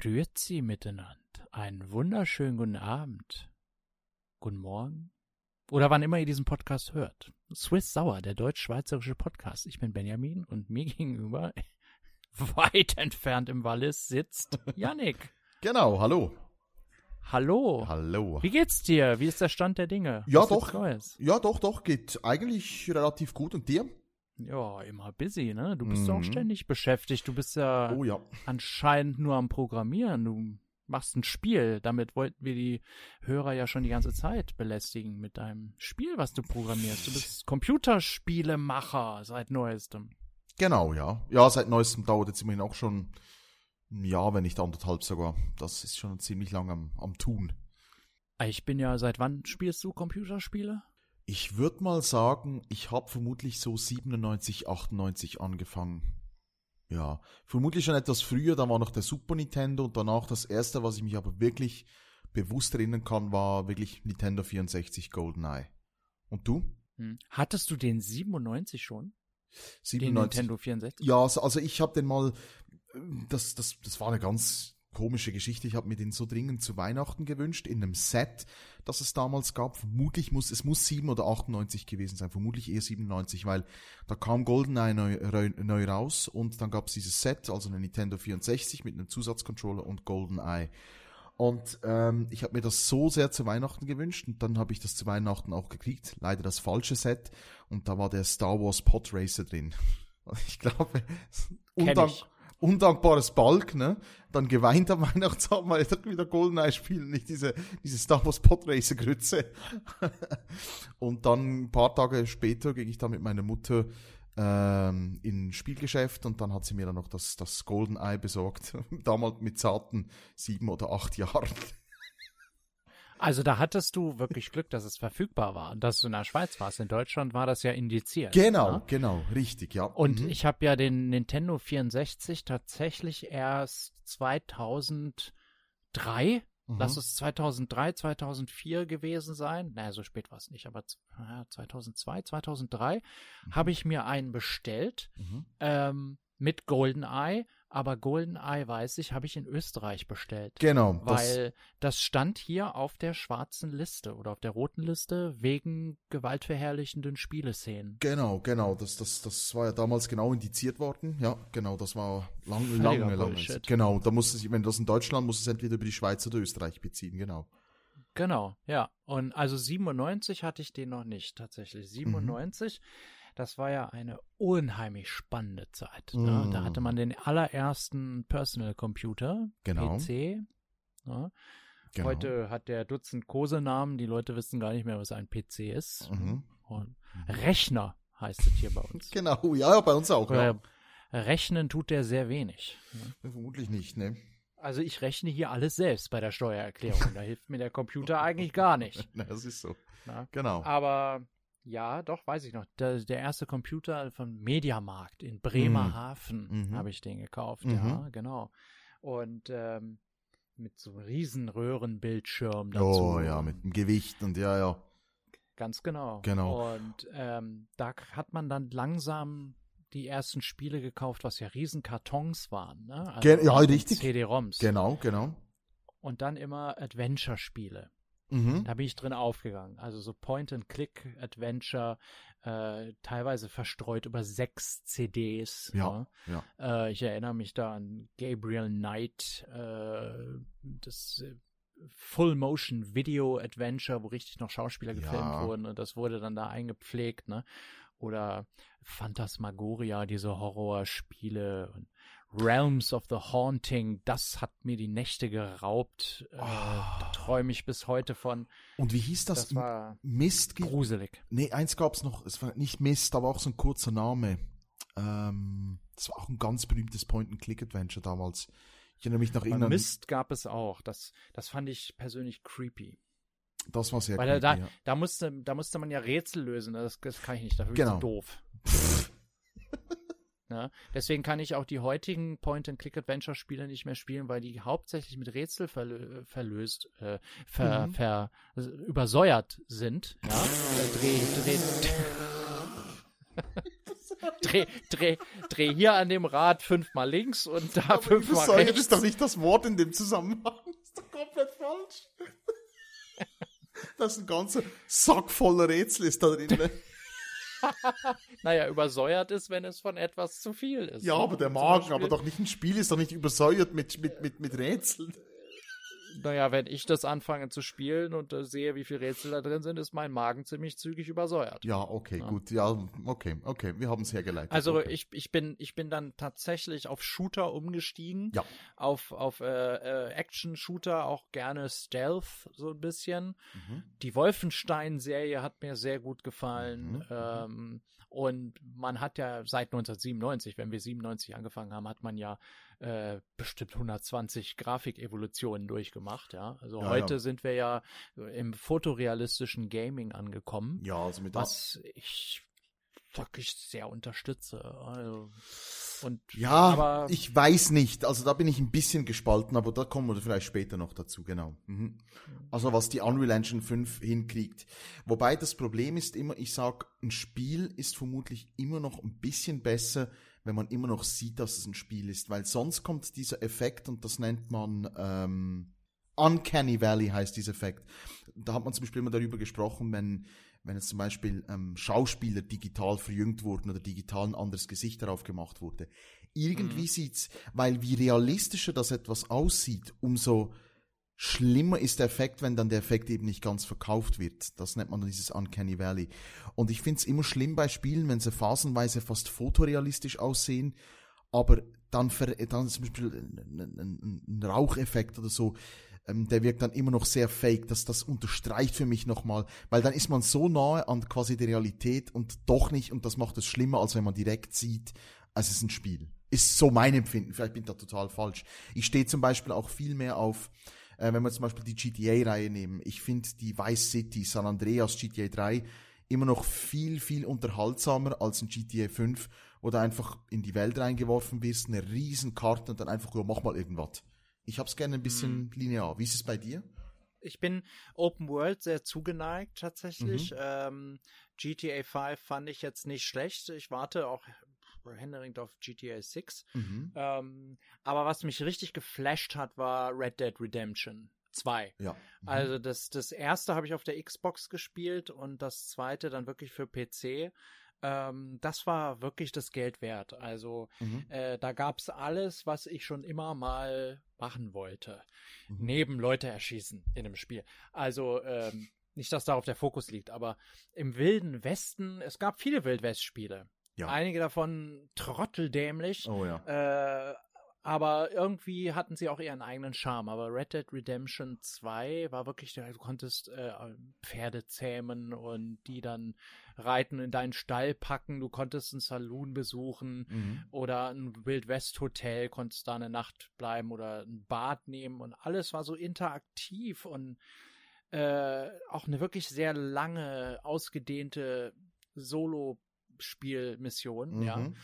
Grüezi miteinander. Einen wunderschönen guten Abend. Guten Morgen. Oder wann immer ihr diesen Podcast hört. Swiss Sauer, der deutsch-schweizerische Podcast. Ich bin Benjamin und mir gegenüber, weit entfernt im Wallis, sitzt Yannick. Genau, hallo. Hallo. Hallo. Wie geht's dir? Wie ist der Stand der Dinge? Ja, Was doch. Ja, doch, doch, geht eigentlich relativ gut. Und dir? Ja, immer busy, ne? Du bist Mhm. auch ständig beschäftigt. Du bist ja Oh ja. anscheinend nur am Programmieren. Du machst ein Spiel. Damit wollten wir die Hörer ja schon die ganze Zeit belästigen mit deinem Spiel, was du programmierst. Du bist Computerspielemacher seit neuestem. Genau, ja. Ja, seit neuestem dauert jetzt immerhin auch schon ein Jahr, wenn nicht anderthalb sogar. Das ist schon ziemlich lang am, am Tun. Ich bin ja, seit wann spielst du Computerspiele? Ich würde mal sagen, ich habe vermutlich so 97, 98 angefangen. Ja, vermutlich schon etwas früher, da war noch der Super Nintendo und danach das erste, was ich mich aber wirklich bewusst erinnern kann, war wirklich Nintendo 64 GoldenEye. Und du? Hm. Hattest du den 97 schon? Den 97. Nintendo 64? Ja, also, also ich habe den mal, das, das, das war eine ganz komische Geschichte. Ich habe mir den so dringend zu Weihnachten gewünscht, in einem Set, das es damals gab. Vermutlich muss, es muss 7 oder 98 gewesen sein, vermutlich eher 97, weil da kam GoldenEye neu, neu, raus und dann gab es dieses Set, also eine Nintendo 64 mit einem Zusatzcontroller und GoldenEye. Und ähm, ich habe mir das so sehr zu Weihnachten gewünscht und dann habe ich das zu Weihnachten auch gekriegt. Leider das falsche Set und da war der Star Wars Pod Racer drin. Ich glaube, Kenn undank ich. Undankbares Balk, ne? Dann geweint am Weihnachtsabend, weil ich wieder GoldenEye spielen, nicht diese, diese Star Wars Pod Racer Grütze. und dann ein paar Tage später ging ich dann mit meiner Mutter ähm, in ein Spielgeschäft und dann hat sie mir dann noch das, das GoldenEye besorgt. Damals mit zarten sieben oder acht Jahren. Also da hattest du wirklich Glück, dass es verfügbar war und dass du in der Schweiz warst. In Deutschland war das ja indiziert. Genau, ne? genau, richtig, ja. Und Mhm. ich habe ja den Nintendo 64 tatsächlich erst 2003, Mhm. lass es 2003, 2004 gewesen sein. Naja, so spät war es nicht, aber z- ja, 2002, 2003 habe ich mir einen bestellt Mhm. ähm, mit GoldenEye. Aber GoldenEye, weiß ich, habe ich in Österreich bestellt. Genau, das, Weil das stand hier auf der schwarzen Liste oder auf der roten Liste wegen gewaltverherrlichenden Spieleszenen. Genau, genau. Das, das, das war ja damals genau indiziert worden. Ja, genau, das war lang, lange, lange. Bullshit. Genau, da muss es, wenn das in Deutschland, muss es entweder über die Schweiz oder Österreich beziehen, genau. Genau, ja. Und also 97 hatte ich den noch nicht tatsächlich. 97, das war ja eine unheimlich spannende Zeit. Ne? Mm. Da hatte man den allerersten Personal Computer, Genau. PC. Ne? genau. Heute hat der Dutzend Kosenamen, die Leute wissen gar nicht mehr, was ein PC ist. Mhm. Und Rechner heißt es hier bei uns. Genau, ja, bei uns auch. Ja. Rechnen tut der sehr wenig. ne? Vermutlich nicht, ne? Also ich rechne hier alles selbst bei der Steuererklärung. Da hilft mir der Computer eigentlich gar nicht. Na, das ist so. Na? Genau. Aber ja, doch, weiß ich noch. Der, der erste Computer von Mediamarkt in Bremerhaven Mhm. habe ich den gekauft. Mhm. Ja, genau. Und ähm, mit so einem riesen Röhrenbildschirm dazu. Oh ja, mit dem Gewicht und ja, ja. Ganz genau. Genau. Und ähm, da hat man dann langsam die ersten Spiele gekauft, was ja riesen Kartons waren. Ne? Also ja, richtig. CD-ROMs. Genau, genau. Und dann immer Adventure-Spiele. Mhm. Da bin ich drin aufgegangen. Also so Point-and-Click-Adventure, äh, teilweise verstreut über sechs CDs. Ja, ne? ja. Äh, ich erinnere mich da an Gabriel Knight, äh, das äh, Full-Motion-Video-Adventure, wo richtig noch Schauspieler gefilmt Ja. wurden und das wurde dann da eingepflegt, ne? Oder Phantasmagoria, diese Horrorspiele und Realms of the Haunting, das hat mir die Nächte geraubt. Äh, da träume ich bis heute von. Und wie hieß das? Das war Mist? gruselig. Nee, eins gab's noch, es war nicht Mist, aber auch so ein kurzer Name. Ähm, das war auch ein ganz berühmtes Point-and-Click-Adventure damals. Ich erinnere mich nach irgendeinem. Mist gab es auch. Das, das fand ich persönlich creepy. Das war sehr Weil creepy, da, ja. da, musste, da musste man ja Rätsel lösen. Das, das kann ich nicht. Dafür Genau. zu doof. Ne? Deswegen kann ich auch die heutigen Point-and-Click-Adventure-Spiele nicht mehr spielen, weil die hauptsächlich mit Rätsel verlö verlöst, äh, ver, Mhm. ver, übersäuert sind. Ja? Dreh, dreh, dreh, dreh, dreh hier an dem Rad fünfmal links und da Aber fünfmal übersäuert rechts. ist doch nicht das Wort in dem Zusammenhang. Das ist doch komplett falsch. Das ist ein ganzer Sack voller Rätsel ist da drin. Naja, übersäuert ist, wenn es von etwas zu viel ist. Ja, ne? aber der Magen, aber doch nicht ein Spiel ist doch nicht übersäuert mit, mit, mit, mit Rätseln. Naja, wenn ich das anfange zu spielen und äh, sehe, wie viele Rätsel da drin sind, ist mein Magen ziemlich zügig übersäuert. Ja, okay, Ja. gut. Ja, okay, okay. Wir haben es hergeleitet. Also okay. ich, ich bin ich bin dann tatsächlich auf Shooter umgestiegen, Ja. auf auf äh, äh, Action Shooter auch gerne Stealth so ein bisschen. Mhm. Die Wolfenstein Serie hat mir sehr gut gefallen Mhm, mhm. ähm, und man hat ja seit 1997, wenn wir 97 angefangen haben, hat man ja äh, bestimmt 120 Grafikevolutionen durchgemacht. Ja, also Ja, heute ja. sind wir ja im fotorealistischen Gaming angekommen Ja, also mit was ich wirklich sehr unterstütze. Also, und Ja, aber ich weiß nicht. Also da bin ich ein bisschen gespalten, aber da kommen wir vielleicht später noch dazu, genau. Mhm. Also was die Unreal Engine 5 hinkriegt. Wobei das Problem ist immer, ich sag, ein Spiel ist vermutlich immer noch ein bisschen besser, wenn man immer noch sieht, dass es ein Spiel ist, weil sonst kommt dieser Effekt und das nennt man ähm, Uncanny Valley heißt dieser Effekt. Da hat man zum Beispiel immer darüber gesprochen, wenn wenn jetzt zum Beispiel ähm, Schauspieler digital verjüngt wurden oder digital ein anderes Gesicht darauf gemacht wurde. Irgendwie sieht's, weil wie realistischer das etwas aussieht, umso schlimmer ist der Effekt, wenn dann der Effekt eben nicht ganz verkauft wird. Das nennt man dann dieses Uncanny Valley. Und ich find's immer schlimm bei Spielen, wenn sie phasenweise fast fotorealistisch aussehen, aber dann, dann zum Beispiel ein, ein, ein, Raucheffekt oder so, ähm, der wirkt dann immer noch sehr fake. Das, das unterstreicht für mich nochmal, weil dann ist man so nahe an quasi der Realität und doch nicht, und das macht es schlimmer, als wenn man direkt sieht, es ist ein Spiel. Ist so mein Empfinden. Vielleicht bin ich da total falsch. Ich stehe zum Beispiel auch viel mehr auf, äh, wenn wir zum Beispiel die GTA-Reihe nehmen. Ich finde die Vice City, San Andreas, GTA 3 immer noch viel, viel unterhaltsamer als ein GTA 5, wo du einfach in die Welt reingeworfen wirst, eine riesen Karte und dann einfach, ja, mach mal irgendwas. Ich hab's gerne ein bisschen linear. Wie ist es bei dir? ich bin Open World sehr zugeneigt tatsächlich. Mhm. Ähm, GTA 5 fand ich jetzt nicht schlecht. Ich warte auch händeringend auf GTA 6. Mhm. Ähm, aber was mich richtig geflasht hat, war Red Dead Redemption 2. Ja. Mhm. Also das, das erste habe ich auf der Xbox gespielt und das zweite dann wirklich für PC. Ähm, das war wirklich das Geld wert. Also Mhm. äh, da gab's alles, was ich schon immer mal machen wollte. Mhm. Neben Leute erschießen in einem Spiel. Also ähm, nicht, dass darauf der Fokus liegt, aber im Wilden Westen, es gab viele Wildwest-Spiele. Ja. Einige davon trotteldämlich. Oh ja. Äh, aber irgendwie hatten sie auch ihren eigenen Charme. Aber Red Dead Redemption 2 war wirklich, du konntest äh, Pferde zähmen und die dann reiten in deinen Stall packen. Du konntest einen Saloon besuchen Mhm. oder ein Wild West Hotel, konntest da eine Nacht bleiben oder ein Bad nehmen und alles war so interaktiv und äh, auch eine wirklich sehr lange, ausgedehnte Solo-Spielmission, ja Mhm.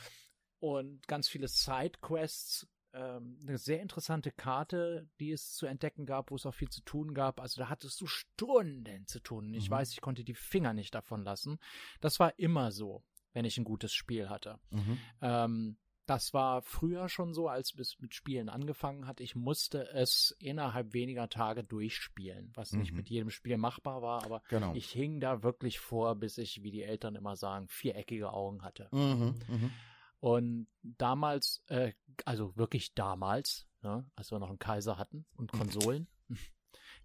und ganz viele Sidequests. Ähm, eine sehr interessante Karte, die es zu entdecken gab, wo es auch viel zu tun gab. Also da hattest du Stunden zu tun. Ich Mhm. weiß, ich konnte die Finger nicht davon lassen. Das war immer so, wenn ich ein gutes Spiel hatte. Mhm. Ähm, das war früher schon so, als es mit Spielen angefangen hat. Ich musste es innerhalb weniger Tage durchspielen, was nicht Mhm. mit jedem Spiel machbar war, aber Genau. ich hing da wirklich vor, bis ich, wie die Eltern immer sagen, viereckige Augen hatte. Mhm. Mhm. Und damals, äh, also wirklich damals, ne, als wir noch einen Kaiser hatten und Konsolen,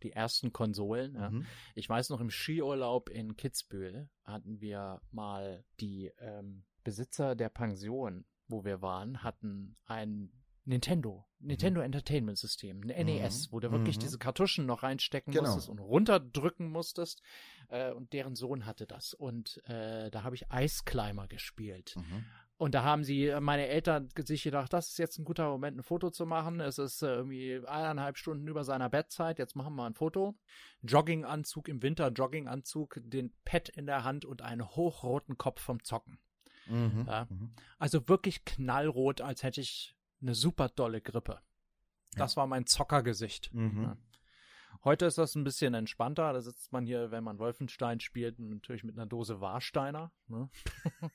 die ersten Konsolen, ja. Mhm. Ich weiß noch, im Skiurlaub in Kitzbühel hatten wir mal die ähm, Besitzer der Pension, wo wir waren, hatten ein Nintendo, Nintendo Entertainment System, ein NES, wo du wirklich Mhm. diese Kartuschen noch reinstecken Genau. musstest und runterdrücken musstest. Äh, und deren Sohn hatte das. Und äh, da habe ich Ice Climber gespielt. Mhm. Und da haben sie, äh, meine Eltern, sich gedacht, das ist jetzt ein guter Moment, ein Foto zu machen. Es ist äh, irgendwie eineinhalb Stunden über seiner Bettzeit. Jetzt machen wir ein Foto. Jogginganzug im Winter, Jogginganzug, den Pad in der Hand und einen hochroten Kopf vom Zocken. Mhm. Ja. Mhm. Also wirklich knallrot, als hätte ich eine super dolle Grippe. Das war mein Zockergesicht. Mhm. Ja. Heute ist das ein bisschen entspannter. Da sitzt man hier, wenn man Wolfenstein spielt, natürlich mit einer Dose Warsteiner. Ne?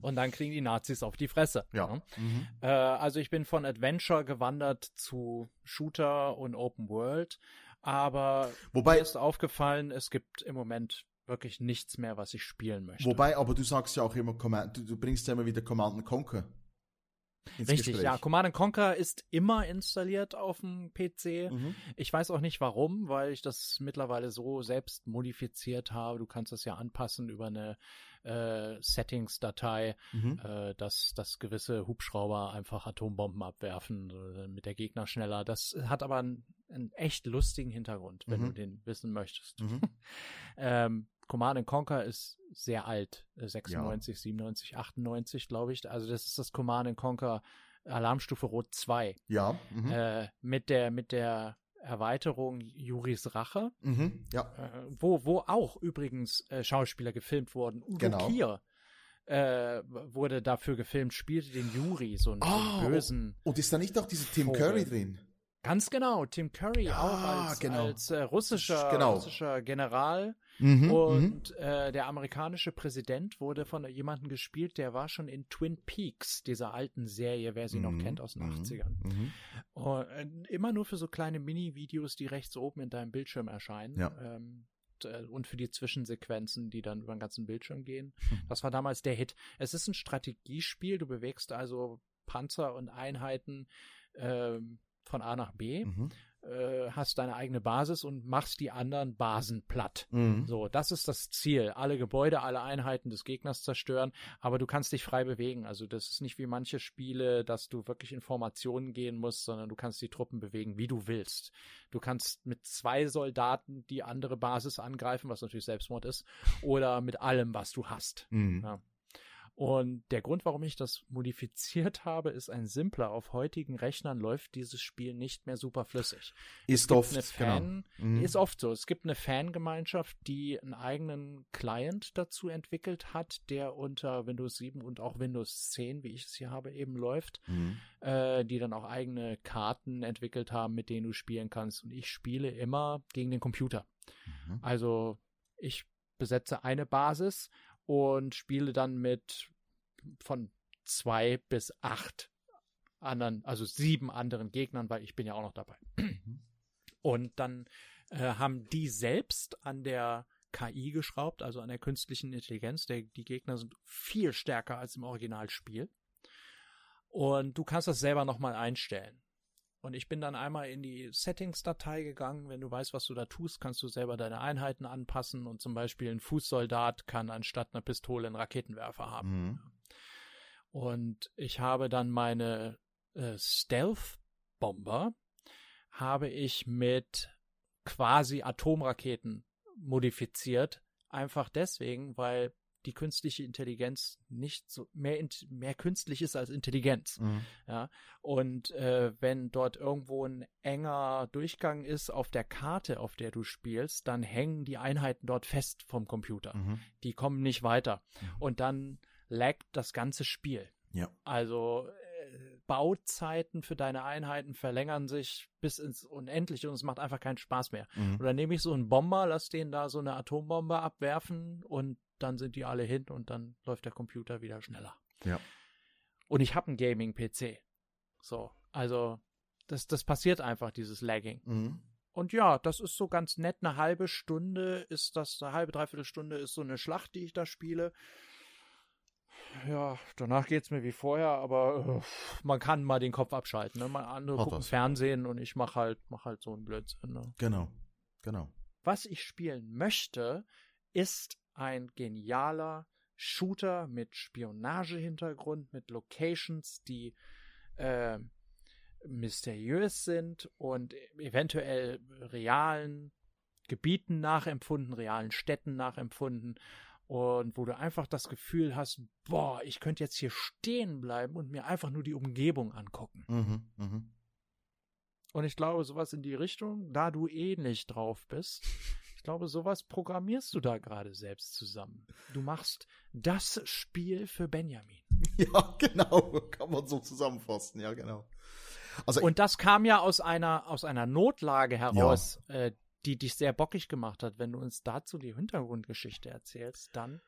Und dann kriegen die Nazis auf die Fresse. Ja. ne? Mhm. Äh, also ich bin von Adventure gewandert zu Shooter und Open World, aber Wobei- mir ist aufgefallen, es gibt im Moment wirklich nichts mehr, was ich spielen möchte. Wobei, aber du sagst ja auch immer, du, du bringst ja immer wieder Command and Conquer. Richtig, Gespräch. ja. Command Conquer ist immer installiert auf dem PC. Mhm. Ich weiß auch nicht warum, weil ich das mittlerweile so selbst modifiziert habe. Du kannst das ja anpassen über eine äh, Settings-Datei, Mhm. äh, dass, dass gewisse Hubschrauber einfach Atombomben abwerfen, äh, mit der Gegner schneller. Das hat aber einen, einen echt lustigen Hintergrund, wenn Mhm. du den wissen möchtest. Mhm. Ähm, Command Conquer ist sehr alt, äh, 96, 97, 98, glaube ich. Also das ist das Command Conquer Alarmstufe Rot 2 Ja. Mhm. äh, mit der mit der Erweiterung Juris Rache, Mhm. Ja. äh, wo wo auch übrigens äh, Schauspieler gefilmt wurden. Udo Genau. Kier äh, wurde dafür gefilmt, spielte den Juri, so einen, so Ah, einen bösen. Und ist da nicht auch dieser Tim Vogel. Curry drin? Ganz genau, Tim Curry Ja, auch als, genau. als äh, russischer, Genau. russischer General. Mhm. Und äh, der amerikanische Präsident wurde von jemandem gespielt, der war schon in Twin Peaks, dieser alten Serie, wer sie noch Mhm. kennt aus den Mhm. 80ern. Mhm. Und, äh, immer nur für so kleine Mini-Videos, die rechts oben in deinem Bildschirm erscheinen. Ja. Ähm, äh, und für die Zwischensequenzen, die dann über den ganzen Bildschirm gehen. Hm. Das war damals der Hit. Es ist ein Strategiespiel, du bewegst also Panzer und Einheiten ähm, von A nach B, Mhm. äh, hast deine eigene Basis und machst die anderen Basen platt. Mhm. So, das ist das Ziel. Alle Gebäude, alle Einheiten des Gegners zerstören, aber du kannst dich frei bewegen. Also das ist nicht wie manche Spiele, dass du wirklich in Formationen gehen musst, sondern du kannst die Truppen bewegen, wie du willst. Du kannst mit zwei Soldaten die andere Basis angreifen, was natürlich Selbstmord ist, oder mit allem, was du hast. Mhm. Ja. Und der Grund, warum ich das modifiziert habe, ist ein simpler. Auf heutigen Rechnern läuft dieses Spiel nicht mehr super flüssig. Ist oft, eine Fan, genau. Mhm. Ist oft so. Es gibt eine Fangemeinschaft, die einen eigenen Client dazu entwickelt hat, der unter Windows 7 und auch Windows 10, wie ich es hier habe, eben läuft, Mhm. äh, die dann auch eigene Karten entwickelt haben, mit denen du spielen kannst. Und ich spiele immer gegen den Computer. Mhm. Also ich besetze eine Basis und spiele dann mit von zwei bis acht anderen, also sieben anderen Gegnern, weil ich bin ja auch noch dabei. Und dann äh, haben die selbst an der KI geschraubt, also an der künstlichen Intelligenz. Der, die Gegner sind viel stärker als im Originalspiel. Und du kannst das selber nochmal einstellen. Und ich bin dann einmal in die Settings-Datei gegangen. Wenn du weißt, was du da tust, kannst du selber deine Einheiten anpassen. Und zum Beispiel ein Fußsoldat kann anstatt einer Pistole einen Raketenwerfer haben. Mhm. Und ich habe dann meine äh, Stealth-Bomber habe ich mit quasi Atomraketen modifiziert. Einfach deswegen, weil die künstliche Intelligenz nicht so mehr, mehr künstlich ist als Intelligenz. Mhm. Ja, und äh, wenn dort irgendwo ein enger Durchgang ist auf der Karte, auf der du spielst, dann hängen die Einheiten dort fest vom Computer. Mhm. Die kommen nicht weiter. Mhm. Und dann laggt das ganze Spiel. Ja. Also äh, Bauzeiten für deine Einheiten verlängern sich bis ins Unendliche und es macht einfach keinen Spaß mehr. Mhm. Oder nehme ich so einen Bomber, lass den da so eine Atombombe abwerfen und dann sind die alle hin und dann läuft der Computer wieder schneller. Ja. Und ich habe einen Gaming-PC. So, also das, das passiert einfach, dieses Lagging. Mhm. Und ja, das ist so ganz nett. Eine halbe Stunde ist das, eine halbe, dreiviertel Stunde ist so eine Schlacht, die ich da spiele. Ja, danach geht's mir wie vorher, aber äh, man kann mal den Kopf abschalten. Ne? Mal andere Hat gucken das. Fernsehen und ich mach halt, mach halt so einen Blödsinn. Ne? Genau. Genau. Was ich spielen möchte, ist ein genialer Shooter mit Spionagehintergrund, mit Locations, die äh, mysteriös sind und eventuell realen Gebieten nachempfunden, realen Städten nachempfunden und wo du einfach das Gefühl hast, boah, ich könnte jetzt hier stehen bleiben und mir einfach nur die Umgebung angucken. Mhm. Mhm. Und ich glaube, sowas in die Richtung, da du ähnlich drauf bist, glaube, sowas programmierst du da gerade selbst zusammen. Du machst das Spiel für Benjamin. Ja, genau. Kann man so zusammenfassen. Ja, genau. Also, Und das kam ja aus einer, aus einer Notlage heraus, äh, die dich sehr bockig gemacht hat. Wenn du uns dazu die Hintergrundgeschichte erzählst, dann.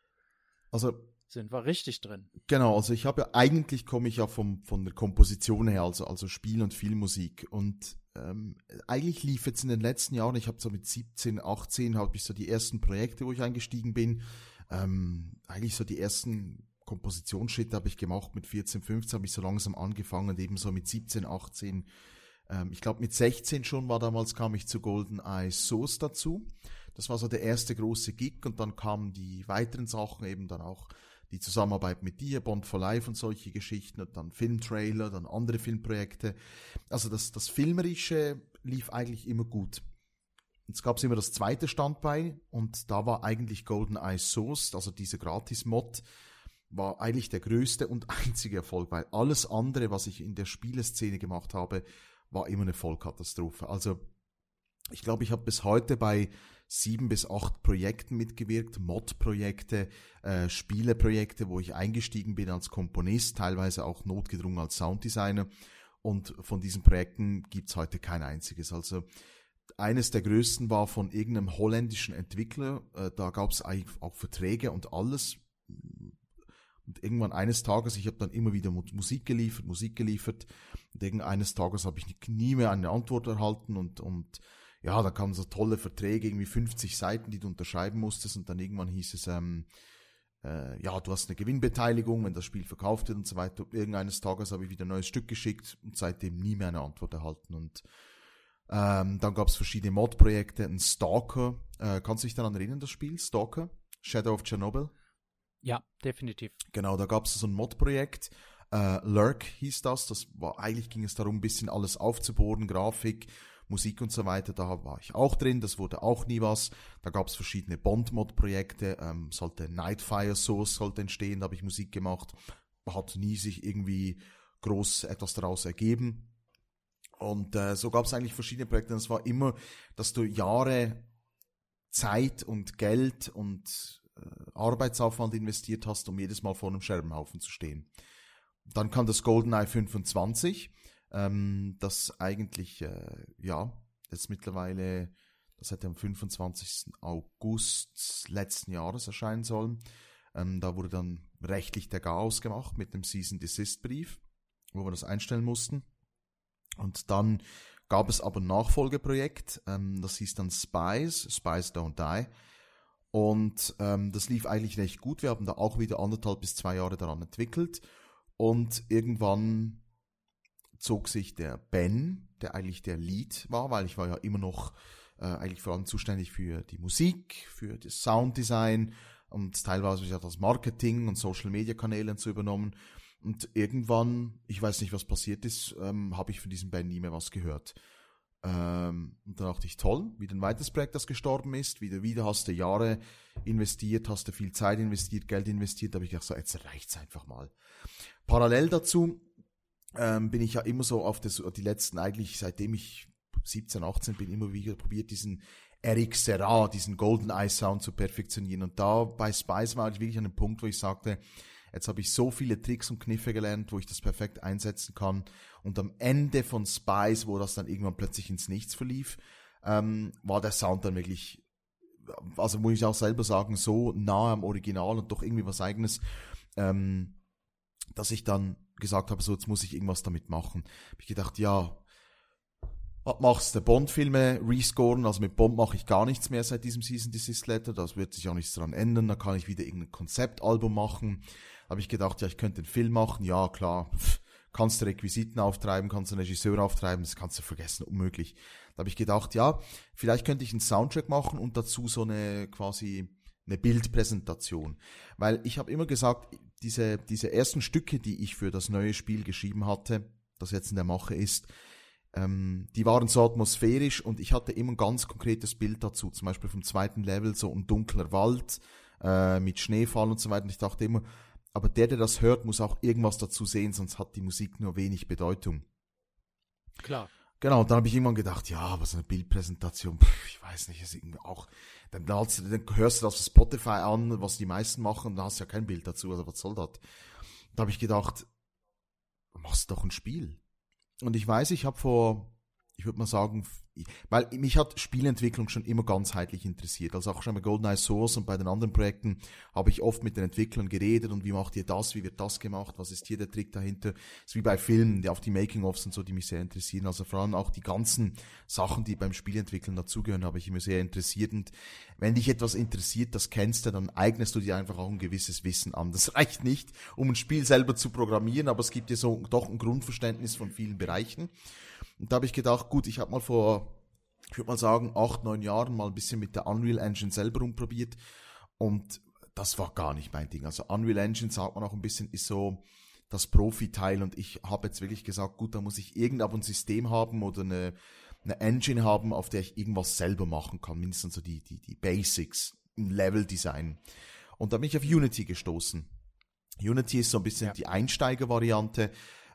Also sind wir richtig drin. Genau, also ich habe ja, eigentlich komme ich ja vom, von der Komposition her, also, also Spiel- und Filmmusik. Und ähm, eigentlich lief jetzt in den letzten Jahren, ich habe so mit 17, 18, habe ich so die ersten Projekte, wo ich eingestiegen bin. Ähm, eigentlich so die ersten Kompositionsschritte habe ich gemacht mit 14, 15, habe ich so langsam angefangen, eben so mit 17, 18. Ähm, ich glaube mit 16 schon war damals, kam ich zu Golden Eye Source dazu. Das war so der erste große Gig und dann kamen die weiteren Sachen eben dann auch die Zusammenarbeit mit dir, Bond for Life und solche Geschichten und dann Filmtrailer, dann andere Filmprojekte. Also das, das Filmerische lief eigentlich immer gut. Jetzt gab es immer das zweite Standbein und da war eigentlich Golden Eye Source, also diese Gratis-Mod, war eigentlich der größte und einzige Erfolg, weil alles andere, was ich in der Spieleszene gemacht habe, war immer eine Vollkatastrophe. Also ich glaube, ich habe bis heute bei sieben bis acht Projekten mitgewirkt, Mod-Projekte, äh, Spieleprojekte, wo ich eingestiegen bin als Komponist, teilweise auch notgedrungen als Sounddesigner. Und von diesen Projekten gibt's heute kein einziges. Also eines der größten war von irgendeinem holländischen Entwickler. Äh, da gab's eigentlich auch Verträge und alles. Und irgendwann eines Tages, ich habe dann immer wieder Musik geliefert, Musik geliefert. Und irgendeines Tages habe ich nie mehr eine Antwort erhalten und, und ja, da kamen so tolle Verträge, irgendwie 50 Seiten, die du unterschreiben musstest und dann irgendwann hieß es, ähm, äh, ja, du hast eine Gewinnbeteiligung, wenn das Spiel verkauft wird und so weiter. Irgendeines Tages habe ich wieder ein neues Stück geschickt und seitdem nie mehr eine Antwort erhalten und ähm, dann gab es verschiedene Mod-Projekte, ein Stalker, äh, kannst du dich daran erinnern, das Spiel, Stalker, Shadow of Chernobyl? Ja, definitiv. Genau, da gab es so ein Mod-Projekt, äh, Lurk hieß das, das war, eigentlich ging es darum, ein bisschen alles aufzubohren, Grafik, Musik und so weiter, da war ich auch drin, das wurde auch nie was. Da gab es verschiedene Bond-Mod-Projekte, ähm, sollte Nightfire Source sollte entstehen, da habe ich Musik gemacht, hat nie sich irgendwie groß etwas daraus ergeben. Und äh, so gab es eigentlich verschiedene Projekte. Und es war immer, dass du Jahre Zeit und Geld und äh, Arbeitsaufwand investiert hast, um jedes Mal vor einem Scherbenhaufen zu stehen. Dann kam das GoldenEye 25 ähm, das eigentlich, äh, ja, jetzt mittlerweile, das hätte am 25. August letzten Jahres erscheinen sollen. Ähm, da wurde dann rechtlich der Chaos gemacht mit dem Season Desist Brief, wo wir das einstellen mussten. Und dann gab es aber ein Nachfolgeprojekt, ähm, das hieß dann Spies, Spies Don't Die. Und ähm, das lief eigentlich recht gut. Wir haben da auch wieder anderthalb bis zwei Jahre daran entwickelt. Und irgendwann zog sich der Ben, der eigentlich der Lead war, weil ich war ja immer noch äh, eigentlich vor allem zuständig für die Musik, für das Sounddesign und teilweise ja das Marketing und Social Media Kanäle zu übernommen. Und irgendwann, ich weiß nicht, was passiert ist, ähm, habe ich von diesem Ben nie mehr was gehört. Ähm, und dann dachte ich, toll, wieder ein weiteres Projekt, das gestorben ist. Wieder, wieder hast du Jahre investiert, hast du viel Zeit investiert, Geld investiert. Da habe ich gedacht, so, jetzt reicht's einfach mal. Parallel dazu ähm, bin ich ja immer so auf das, die letzten, eigentlich seitdem ich 17, 18 bin, immer wieder probiert, diesen Eric Serra, diesen Golden Eye Sound zu perfektionieren. Und da bei Spice war ich wirklich an dem Punkt, wo ich sagte, jetzt habe ich so viele Tricks und Kniffe gelernt, wo ich das perfekt einsetzen kann. Und am Ende von Spice, wo das dann irgendwann plötzlich ins Nichts verlief, ähm, war der Sound dann wirklich, also muss ich auch selber sagen, so nah am Original und doch irgendwie was eigenes, ähm, dass ich dann gesagt habe, so jetzt muss ich irgendwas damit machen. Hab ich gedacht, ja, was machst du? Bond-Filme rescoren, also mit Bond mache ich gar nichts mehr seit diesem Season Desist Letter, das wird sich auch nichts dran ändern, da kann ich wieder irgendein Konzeptalbum machen. Habe ich gedacht, ja, ich könnte einen Film machen, ja klar, kannst du Requisiten auftreiben, kannst du einen Regisseur auftreiben, das kannst du vergessen, unmöglich. Da habe ich gedacht, ja, vielleicht könnte ich einen Soundtrack machen und dazu so eine quasi eine Bildpräsentation. Weil ich habe immer gesagt, diese, diese ersten Stücke, die ich für das neue Spiel geschrieben hatte, das jetzt in der Mache ist, ähm, die waren so atmosphärisch und ich hatte immer ein ganz konkretes Bild dazu. Zum Beispiel vom zweiten Level so ein dunkler Wald äh, mit Schneefall und so weiter. Und ich dachte immer, aber der, der das hört, muss auch irgendwas dazu sehen, sonst hat die Musik nur wenig Bedeutung. Klar. Genau, und dann habe ich irgendwann gedacht, ja, aber so eine Bildpräsentation, pff, ich weiß nicht, ist irgendwie auch, dann, dann hörst du das auf Spotify an, was die meisten machen, und dann hast du ja kein Bild dazu, also was soll das? Da habe ich gedacht, machst doch ein Spiel. Und ich weiß, ich habe vor, ich würde mal sagen, weil mich hat Spielentwicklung schon immer ganzheitlich interessiert. Also auch schon bei GoldenEye Source und bei den anderen Projekten habe ich oft mit den Entwicklern geredet und wie macht ihr das, wie wird das gemacht, was ist hier der Trick dahinter. Das ist wie bei Filmen, die auf die Making-ofs und so, die mich sehr interessieren. Also vor allem auch die ganzen Sachen, die beim Spielentwickeln dazugehören, habe ich immer sehr interessiert. Und wenn dich etwas interessiert, das kennst du, dann eignest du dir einfach auch ein gewisses Wissen an. Das reicht nicht, um ein Spiel selber zu programmieren, aber es gibt dir so doch ein Grundverständnis von vielen Bereichen. Und da habe ich gedacht, gut, ich habe mal vor, ich würde mal sagen, acht, neun Jahren mal ein bisschen mit der Unreal Engine selber rumprobiert und das war gar nicht mein Ding. Also Unreal Engine, sagt man auch ein bisschen, ist so das Profi-Teil und ich habe jetzt wirklich gesagt, gut, da muss ich irgendein System haben oder eine, eine Engine haben, auf der ich irgendwas selber machen kann, mindestens so die, die, die Basics, ein Level-Design. Und da bin ich auf Unity gestoßen. Unity ist so ein bisschen ja. die Einsteiger-Variante.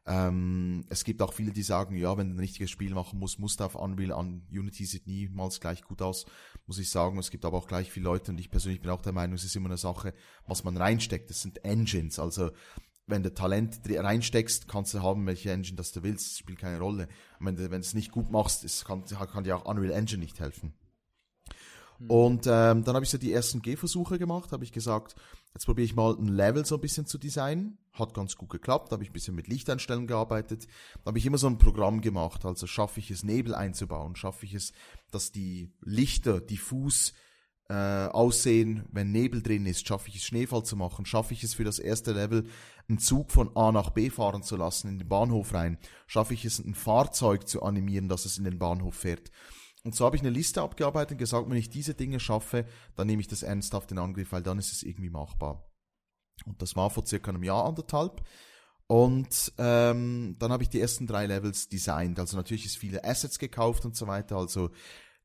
Ähm, es gibt auch viele, die sagen, ja, wenn du ein richtiges Spiel machen musst, musst du auf Unreal an. Unity sieht niemals gleich gut aus, muss ich sagen. Es gibt aber auch gleich viele Leute und ich persönlich bin auch der Meinung, es ist immer eine Sache, was man reinsteckt. Das sind Engines. Also wenn du Talent reinsteckst, kannst du haben, welche Engine das du willst, das spielt keine Rolle. Und wenn du wenn es nicht gut machst, es kann, kann dir auch Unreal Engine nicht helfen. Hm. Und ähm, dann habe ich so die ersten Gehversuche gemacht, habe ich gesagt, jetzt probiere ich mal ein Level so ein bisschen zu designen. Hat ganz gut geklappt, habe ich ein bisschen mit Lichteinstellungen gearbeitet. Da habe ich immer so ein Programm gemacht, also schaffe ich es, Nebel einzubauen, schaffe ich es, dass die Lichter diffus äh, aussehen, wenn Nebel drin ist, schaffe ich es, Schneefall zu machen, schaffe ich es für das erste Level, einen Zug von A nach B fahren zu lassen, in den Bahnhof rein, schaffe ich es, ein Fahrzeug zu animieren, dass es in den Bahnhof fährt. Und so habe ich eine Liste abgearbeitet und gesagt, wenn ich diese Dinge schaffe, dann nehme ich das ernsthaft in Angriff, weil dann ist es irgendwie machbar. Und das war vor circa einem Jahr, anderthalb. Und ähm, dann habe ich die ersten drei Levels designt. Also natürlich ist viele Assets gekauft und so weiter. Also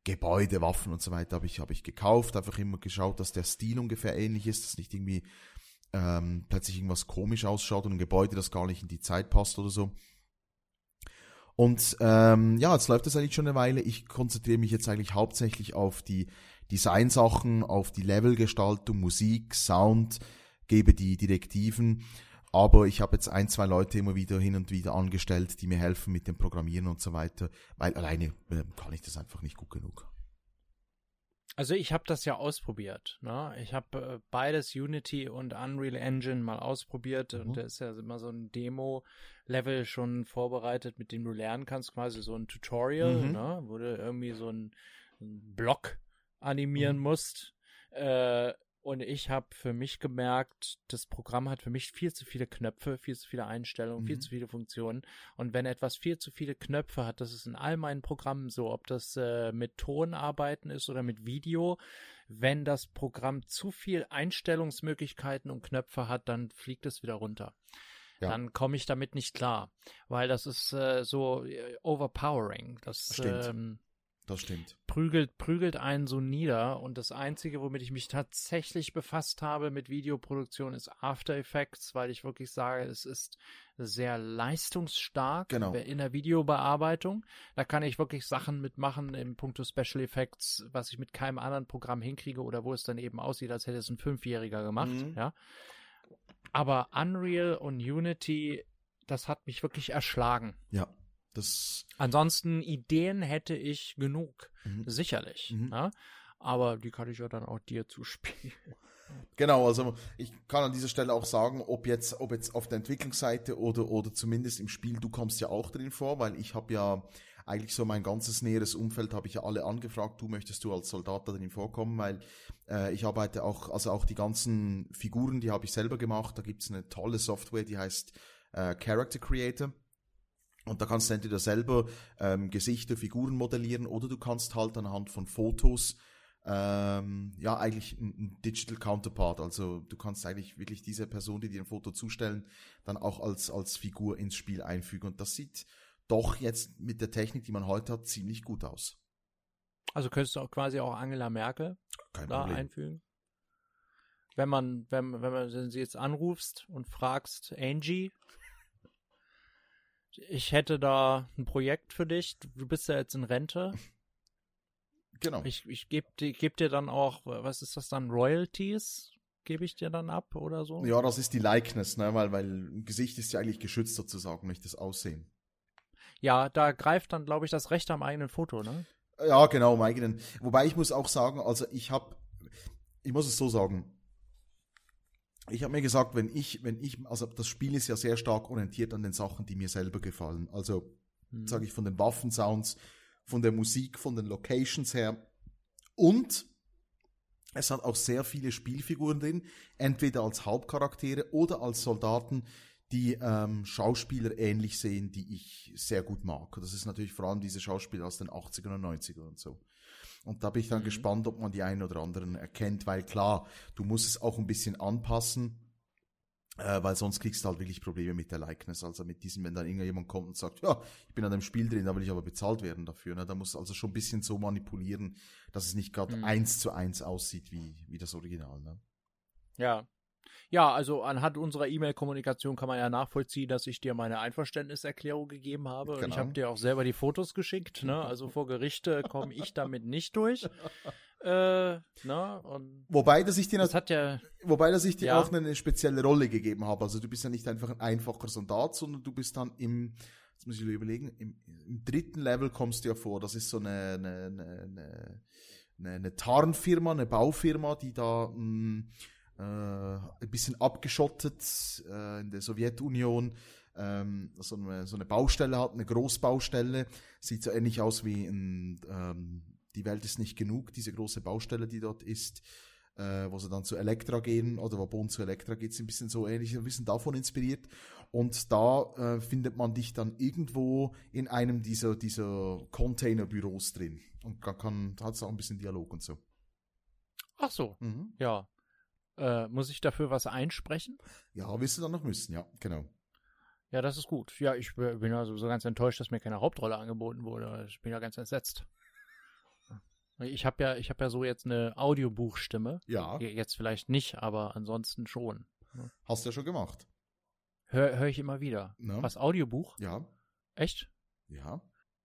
Gebäude, Waffen und so weiter habe ich, habe ich gekauft. Einfach immer geschaut, dass der Stil ungefähr ähnlich ist, dass nicht irgendwie ähm, plötzlich irgendwas komisch ausschaut und ein Gebäude, das gar nicht in die Zeit passt oder so. Und ähm, ja, jetzt läuft das eigentlich schon eine Weile. Ich konzentriere mich jetzt eigentlich hauptsächlich auf die Designsachen, auf die Levelgestaltung, Musik, Sound, gebe die Direktiven. Aber ich habe jetzt ein, zwei Leute immer wieder hin und wieder angestellt, die mir helfen mit dem Programmieren und so weiter, weil alleine äh, kann ich das einfach nicht gut genug. Also ich habe das ja ausprobiert. Ne? Ich habe äh, beides Unity und Unreal Engine mal ausprobiert mhm. und da ist ja immer so ein Demo-Level schon vorbereitet, mit dem du lernen kannst, quasi so ein Tutorial, mhm. ne? wo du irgendwie so einen Block animieren mhm. musst. Äh, und ich habe für mich gemerkt, das Programm hat für mich viel zu viele Knöpfe, viel zu viele Einstellungen, mhm. viel zu viele Funktionen. Und wenn etwas viel zu viele Knöpfe hat, das ist in all meinen Programmen so, ob das äh, mit Tonarbeiten ist oder mit Video, wenn das Programm zu viel Einstellungsmöglichkeiten und Knöpfe hat, dann fliegt es wieder runter. Ja. Dann komme ich damit nicht klar, weil das ist äh, so äh, overpowering. Das, Stimmt. Ähm, das stimmt. Prügelt, prügelt einen so nieder. Und das Einzige, womit ich mich tatsächlich befasst habe mit Videoproduktion, ist After Effects, weil ich wirklich sage, es ist sehr leistungsstark genau. in der Videobearbeitung. Da kann ich wirklich Sachen mitmachen im Punkto Special Effects, was ich mit keinem anderen Programm hinkriege oder wo es dann eben aussieht, als hätte es ein Fünfjähriger gemacht. Mhm. Ja. Aber Unreal und Unity, das hat mich wirklich erschlagen. Ja. Das Ansonsten Ideen hätte ich genug, mhm. sicherlich. Mhm. Ja? Aber die kann ich ja dann auch dir zuspielen. Genau, also ich kann an dieser Stelle auch sagen, ob jetzt, ob jetzt auf der Entwicklungsseite oder, oder zumindest im Spiel, du kommst ja auch drin vor, weil ich habe ja eigentlich so mein ganzes näheres Umfeld habe ich ja alle angefragt, du möchtest du als Soldat da drin vorkommen, weil äh, ich arbeite auch, also auch die ganzen Figuren, die habe ich selber gemacht, da gibt es eine tolle Software, die heißt äh, Character Creator. Und da kannst du entweder selber ähm, Gesichter, Figuren modellieren oder du kannst halt anhand von Fotos ähm, ja eigentlich ein, Digital Counterpart. Also du kannst eigentlich wirklich diese Person, die dir ein Foto zustellen, dann auch als, als Figur ins Spiel einfügen. Und das sieht doch jetzt mit der Technik, die man heute hat, ziemlich gut aus. Also könntest du auch quasi auch Angela Merkel Kein da Problem. einfügen? Wenn man, wenn, wenn man sie jetzt anrufst und fragst, Angie, ich hätte da ein Projekt für dich. Du bist ja jetzt in Rente. Genau. Ich, ich gebe geb dir dann auch, was ist das dann, Royalties? Gebe ich dir dann ab oder so? Ja, das ist die Likeness, ne? weil, weil ein Gesicht ist ja eigentlich geschützt sozusagen, nicht das Aussehen. Ja, da greift dann, glaube ich, das Recht am eigenen Foto, ne? Ja, genau, im eigenen. Wobei ich muss auch sagen, also ich habe, ich muss es so sagen, ich habe mir gesagt, wenn ich, wenn ich, also das Spiel ist ja sehr stark orientiert an den Sachen, die mir selber gefallen. Also mhm. sage ich von den Waffensounds, von der Musik, von den Locations her. Und es hat auch sehr viele Spielfiguren drin, entweder als Hauptcharaktere oder als Soldaten, die ähm, Schauspieler ähnlich sehen, die ich sehr gut mag. Das ist natürlich vor allem diese Schauspieler aus den 80er und 90er und so. Und da bin ich dann mhm. gespannt, ob man die einen oder anderen erkennt, weil klar, du musst es auch ein bisschen anpassen, äh, weil sonst kriegst du halt wirklich Probleme mit der Likeness. Also mit diesem, wenn dann irgendjemand kommt und sagt, ja, ich bin an dem Spiel drin, da will ich aber bezahlt werden dafür. Ne? Da musst du also schon ein bisschen so manipulieren, dass es nicht gerade mhm. eins zu eins aussieht wie, wie das Original. Ne? Ja, ja, also anhand unserer E-Mail-Kommunikation kann man ja nachvollziehen, dass ich dir meine Einverständniserklärung gegeben habe. Genau. Und ich habe dir auch selber die Fotos geschickt. Ne? Also vor Gerichte komme ich damit nicht durch. Äh, na, und wobei, dass ich dir das hat ja, wobei, dass ich dir ja. auch eine spezielle Rolle gegeben habe. Also du bist ja nicht einfach ein einfacher Soldat, sondern du bist dann im, jetzt muss ich überlegen, im, im dritten Level kommst du ja vor. Das ist so eine, eine, eine, eine, eine Tarnfirma, eine Baufirma, die da mh, mm, äh, ein bisschen abgeschottet äh, in der Sowjetunion ähm, so, eine, so eine Baustelle hat, eine Großbaustelle, sieht so ähnlich aus wie ein, ähm, die Welt ist nicht genug, diese große Baustelle, die dort ist, äh, wo sie dann zu Elektra gehen oder wo Bond zu Elektra geht, ist ein bisschen so ähnlich, ein bisschen davon inspiriert. Und da äh, findet man dich dann irgendwo in einem dieser, dieser Containerbüros drin. Und kann, hat es auch ein bisschen Dialog und so. Ach so, mhm. ja. Äh, muss ich dafür was einsprechen? Ja, wirst du dann noch müssen, ja, genau. Ja, das ist gut. Ja, ich bin also so ganz enttäuscht, dass mir keine Hauptrolle angeboten wurde. Ich bin ja ganz entsetzt. Ich habe ja, ich habe ja so jetzt eine Audiobuchstimme. Ja. Jetzt vielleicht nicht, aber ansonsten schon. Hast du ja schon gemacht. Hör, hör ich immer wieder. No. Was Audiobuch? Ja. Echt? Ja.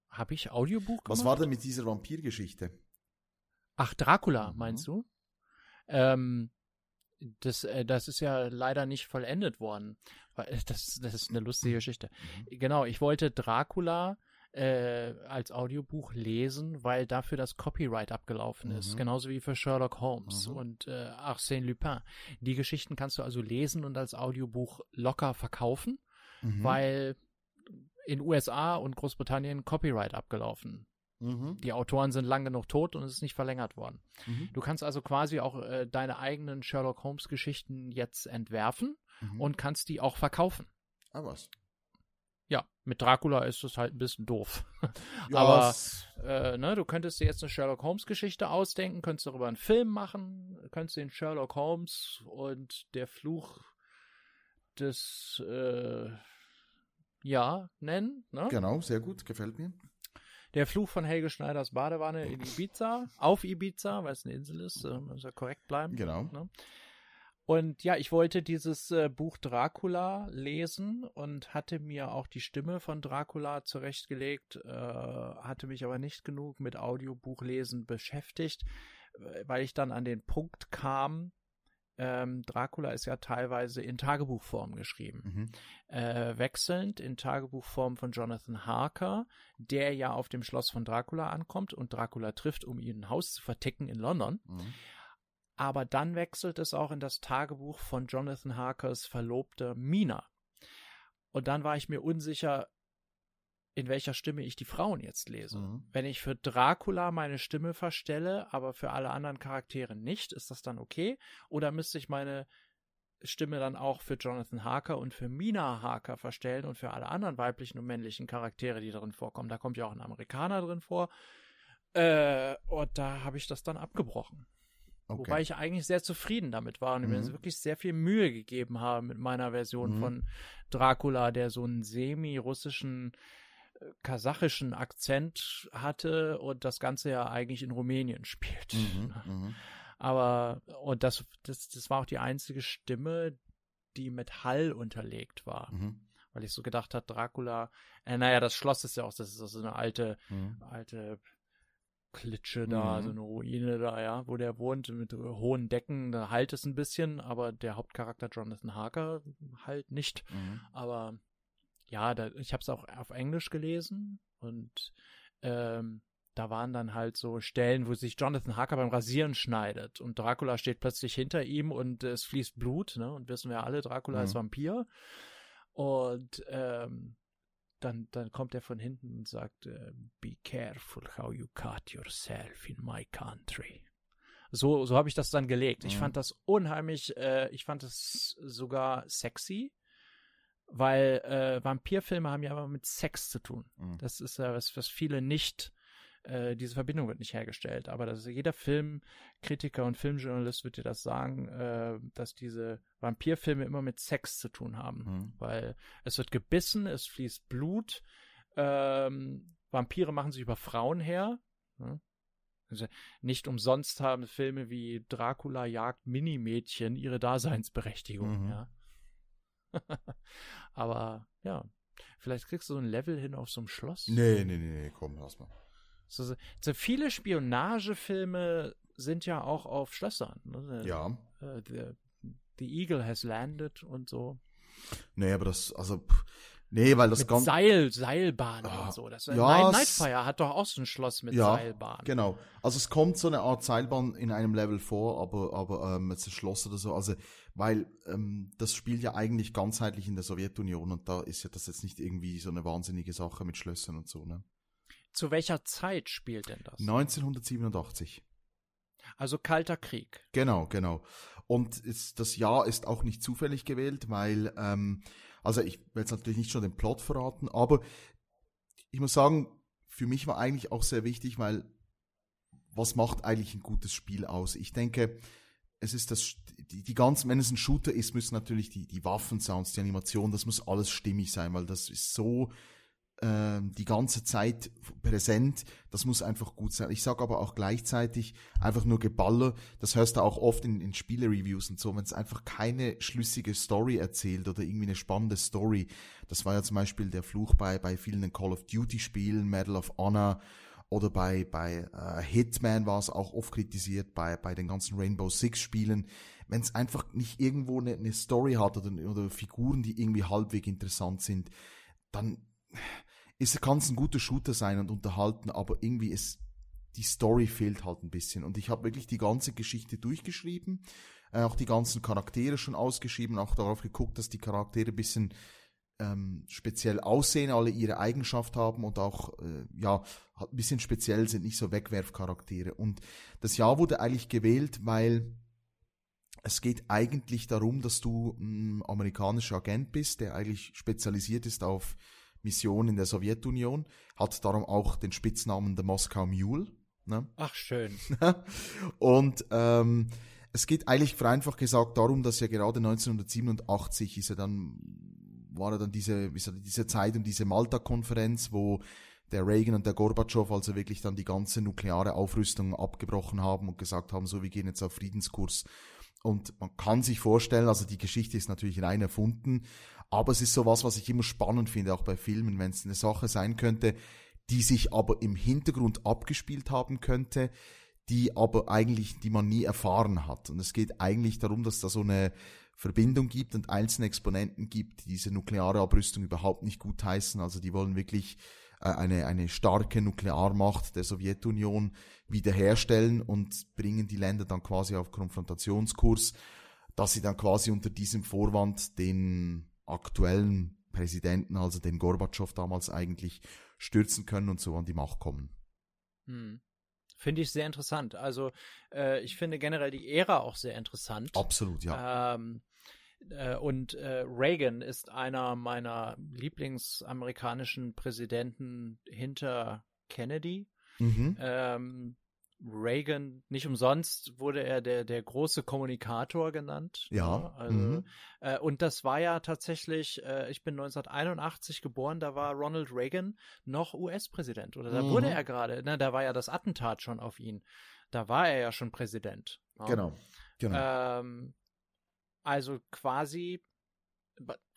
Habe ich Audiobuch gemacht? Was war denn mit dieser Vampirgeschichte? Ach, Dracula, mhm. meinst du? Ähm, das, äh, das ist ja leider nicht vollendet worden. Äh, das, das ist eine lustige Geschichte. Mhm. Genau, ich wollte Dracula äh, als Audiobuch lesen, weil dafür das Copyright abgelaufen ist. Mhm. Genauso wie für Sherlock Holmes mhm. und äh, Arsène Lupin. Die Geschichten kannst du also lesen und als Audiobuch locker verkaufen, mhm. weil in USA und Großbritannien Copyright abgelaufen Mhm. Die Autoren sind lang genug tot und es ist nicht verlängert worden. Mhm. Du kannst also quasi auch äh, deine eigenen Sherlock Holmes Geschichten jetzt entwerfen mhm. und kannst die auch verkaufen. Ah, was? Ja, mit Dracula ist es halt ein bisschen doof. ja, Aber äh, ne, du könntest dir jetzt eine Sherlock Holmes Geschichte ausdenken, könntest darüber einen Film machen, könntest den Sherlock Holmes und der Fluch des äh, ja nennen. Ne? Genau, sehr gut, gefällt mir. Der Fluch von Helge Schneiders Badewanne in Ibiza, auf Ibiza, weil es eine Insel ist, äh, muss ja korrekt bleiben. Genau. Ne? Und ja, ich wollte dieses äh, Buch Dracula lesen und hatte mir auch die Stimme von Dracula zurechtgelegt, äh, hatte mich aber nicht genug mit Audiobuchlesen beschäftigt, weil ich dann an den Punkt kam, ähm, Dracula ist ja teilweise in Tagebuchform geschrieben. Mhm. Äh, wechselnd in Tagebuchform von Jonathan Harker, der ja auf dem Schloss von Dracula ankommt und Dracula trifft, um ihn ein Haus zu verticken in London. Mhm. Aber dann wechselt es auch in das Tagebuch von Jonathan Harkers Verlobte Mina. Und dann war ich mir unsicher, in welcher Stimme ich die Frauen jetzt lese. Mhm. Wenn ich für Dracula meine Stimme verstelle, aber für alle anderen Charaktere nicht, ist das dann okay? Oder müsste ich meine Stimme dann auch für Jonathan Harker und für Mina Harker verstellen und für alle anderen weiblichen und männlichen Charaktere, die darin vorkommen? Da kommt ja auch ein Amerikaner drin vor. Äh, und da habe ich das dann abgebrochen. Okay. Wobei ich eigentlich sehr zufrieden damit war und mhm. mir wirklich sehr viel Mühe gegeben habe mit meiner Version mhm. von Dracula, der so einen semi-russischen kasachischen Akzent hatte und das Ganze ja eigentlich in Rumänien spielt. Mhm, mhm, Aber, und das, das, das war auch die einzige Stimme, die mit Hall unterlegt war. Mhm. Weil ich so gedacht habe, Dracula, äh, naja, das Schloss ist ja auch, das ist so eine alte, mhm. alte Klitsche da, mhm. so eine Ruine da, ja, wo der wohnt mit hohen Decken, da halt es ein bisschen, aber der Hauptcharakter Jonathan Harker halt nicht. Mhm. Aber ja, da, ich habe es auch auf Englisch gelesen und ähm, da waren dann halt so Stellen, wo sich Jonathan Harker beim Rasieren schneidet und Dracula steht plötzlich hinter ihm und es fließt Blut, ne? Und wissen wir alle, Dracula Mhm. ist Vampir. Und ähm, dann, dann kommt er von hinten und sagt, äh, Be careful how you cut yourself in my country. So, so habe ich das dann gelegt. Ich Mhm. fand das unheimlich, äh, ich fand es sogar sexy, weil äh, Vampirfilme haben ja immer mit Sex zu tun. Mhm. Das ist ja was, was viele nicht, äh, diese Verbindung wird nicht hergestellt. Aber das, jeder Filmkritiker und Filmjournalist wird dir das sagen, äh, dass diese Vampirfilme immer mit Sex zu tun haben. Mhm. Weil es wird gebissen, es fließt Blut, ähm, Vampire machen sich über Frauen her. Ne? Also nicht umsonst haben Filme wie Dracula jagt Minimädchen ihre Daseinsberechtigung, Mhm. ja. Aber ja, vielleicht kriegst du so ein Level hin auf so einem Schloss. Nee, nee, nee, nee, komm, lass mal. So, so, so viele Spionagefilme sind ja auch auf Schlössern. Ne? Ja. Äh, the, the Eagle has landed und so. Nee, aber das, also, pff, nee, weil das mit ganz. Seil, Seilbahnen Ah, und so. Das, ja, Night, Nightfire hat doch auch so ein Schloss mit Ja, Seilbahnen. Genau. Also es kommt so eine Art Seilbahn in einem Level vor, aber, aber ähm, jetzt ein Schloss oder so. Also, weil ähm, das spielt ja eigentlich ganzheitlich in der Sowjetunion und da ist ja das jetzt nicht irgendwie so eine wahnsinnige Sache mit Schlössern und so, ne? Zu welcher Zeit spielt denn das? 1987. Also Kalter Krieg. Genau, genau. Und ist, das Jahr ist auch nicht zufällig gewählt, weil, ähm, also ich will jetzt natürlich nicht schon den Plot verraten, aber ich muss sagen, für mich war eigentlich auch sehr wichtig, weil was macht eigentlich ein gutes Spiel aus? Ich denke, es ist das, die, die ganzen, wenn es ein Shooter ist, müssen natürlich die, die Waffensounds, die Animation, das muss alles stimmig sein, weil das ist so ähm, die ganze Zeit präsent, das muss einfach gut sein. Ich sage aber auch gleichzeitig einfach nur Geballer, das hörst du auch oft in, in Spiele-Reviews und so, wenn es einfach keine schlüssige Story erzählt oder irgendwie eine spannende Story. Das war ja zum Beispiel der Fluch bei, bei vielen Call of Duty-Spielen, Medal of Honor oder bei, bei äh, Hitman war es auch oft kritisiert, bei, bei den ganzen Rainbow Six-Spielen. Wenn es einfach nicht irgendwo eine, eine Story hat oder, oder Figuren, die irgendwie halbwegs interessant sind, dann ist, kann es ein guter Shooter sein und unterhalten, aber irgendwie ist die Story fehlt halt ein bisschen. Und ich habe wirklich die ganze Geschichte durchgeschrieben, äh, auch die ganzen Charaktere schon ausgeschrieben, auch darauf geguckt, dass die Charaktere ein bisschen ähm, speziell aussehen, alle ihre Eigenschaft haben und auch äh, ja halt ein bisschen speziell sind, nicht so Wegwerfcharaktere. Und das Jahr wurde eigentlich gewählt, weil es geht eigentlich darum, dass du ein amerikanischer Agent bist, der eigentlich spezialisiert ist auf Missionen in der Sowjetunion, hat darum auch den Spitznamen The Moscow Mule. Ne? Ach, schön. Und ähm, es geht eigentlich vereinfacht gesagt darum, dass ja gerade 1987 ist ja dann, war ja dann diese, ich- diese Zeit und diese Malta-Konferenz, wo der Reagan und der Gorbatschow also wirklich dann die ganze nukleare Aufrüstung abgebrochen haben und gesagt haben, so, wir gehen jetzt auf Friedenskurs. Und man kann sich vorstellen, also die Geschichte ist natürlich rein erfunden, aber es ist sowas, was ich immer spannend finde, auch bei Filmen, wenn es eine Sache sein könnte, die sich aber im Hintergrund abgespielt haben könnte, die aber eigentlich, die man nie erfahren hat. Und es geht eigentlich darum, dass da so eine Verbindung gibt und einzelne Exponenten gibt, die diese nukleare Abrüstung überhaupt nicht gutheißen. Also die wollen wirklich äh, eine, eine starke Nuklearmacht der Sowjetunion wiederherstellen und bringen die Länder dann quasi auf Konfrontationskurs, dass sie dann quasi unter diesem Vorwand den aktuellen Präsidenten, also den Gorbatschow damals eigentlich, stürzen können und so an die Macht kommen. Hm. Finde ich sehr interessant. Also äh, ich finde generell die Ära auch sehr interessant. Absolut, ja. Ähm, äh, und äh, Reagan ist einer meiner Lieblingsamerikanischen Präsidenten hinter Kennedy. Mhm. Ähm, Reagan, nicht umsonst wurde er der, der große Kommunikator genannt. Ja, ne? Also, mhm. äh, und das war ja tatsächlich, äh, ich bin 1981 geboren, da war Ronald Reagan noch US-Präsident. Oder da Mhm. wurde er gerade, ne, da war ja das Attentat schon auf ihn. Da war er ja schon Präsident. ne? Genau. Genau. Ähm, also quasi,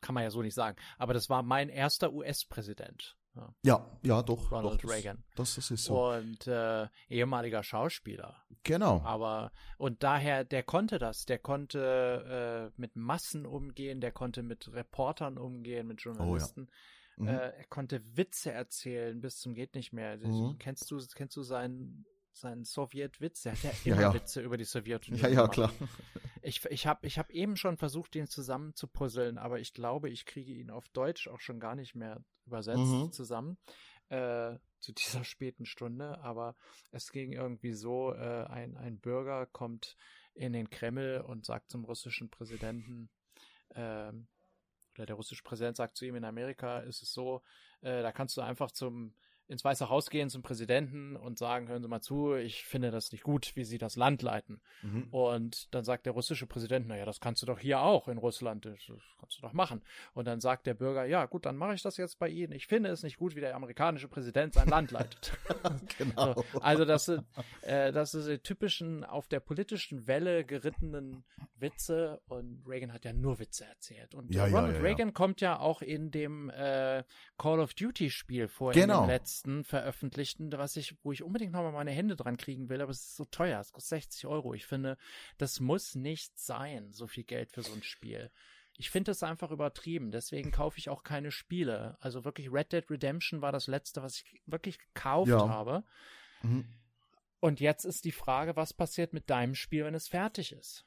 kann man ja so nicht sagen, aber das war mein erster US-Präsident. Ja. ja, ja, doch. Ronald doch, das, Reagan. Das, das ist so. Und äh, ehemaliger Schauspieler. genau. Aber und daher, der konnte das, der konnte äh, mit Massen umgehen, der konnte mit Reportern umgehen, mit Journalisten. Mhm. Äh, er konnte Witze erzählen bis zum geht nicht mehr. Mhm. Kennst du kennst du seinen seinen Sowjetwitz? Er hat ja immer ja, ja. Witze über die Sowjetunion. Ja, ja, klar. Ich, ich habe ich hab eben schon versucht, ihn zusammen zu puzzeln, aber ich glaube, ich kriege ihn auf Deutsch auch schon gar nicht mehr übersetzt mhm. zusammen. Äh, zu dieser späten Stunde, aber es ging irgendwie so, äh, ein, ein Bürger kommt in den Kreml und sagt zum russischen Präsidenten, ähm, oder der russische Präsident sagt zu ihm, in Amerika ist es so, äh, da kannst du einfach zum ins Weiße Haus gehen zum Präsidenten und sagen, hören Sie mal zu, ich finde das nicht gut, wie Sie das Land leiten. Mhm. Und dann sagt der russische Präsident, naja, das kannst du doch hier auch in Russland, das kannst du doch machen. Und dann sagt der Bürger, ja gut, dann mache ich das jetzt bei Ihnen. Ich finde es nicht gut, wie der amerikanische Präsident sein Land leitet. genau. So, also das sind, äh, das sind die typischen auf der politischen Welle gerittenen Witze und Reagan hat ja nur Witze erzählt. Und ja, Ronald ja, ja, Reagan kommt ja auch in dem äh, Call of Duty Spiel vor, genau. in dem letzten letzten veröffentlichten, was ich, wo ich unbedingt nochmal meine Hände dran kriegen will, aber es ist so teuer, es kostet 60 Euro. Ich finde, das muss nicht sein, so viel Geld für so ein Spiel. Ich finde es einfach übertrieben, deswegen kaufe ich auch keine Spiele. Also wirklich Red Dead Redemption war das letzte, was ich wirklich gekauft ja. habe. Mhm. Und jetzt ist die Frage, was passiert mit deinem Spiel, wenn es fertig ist?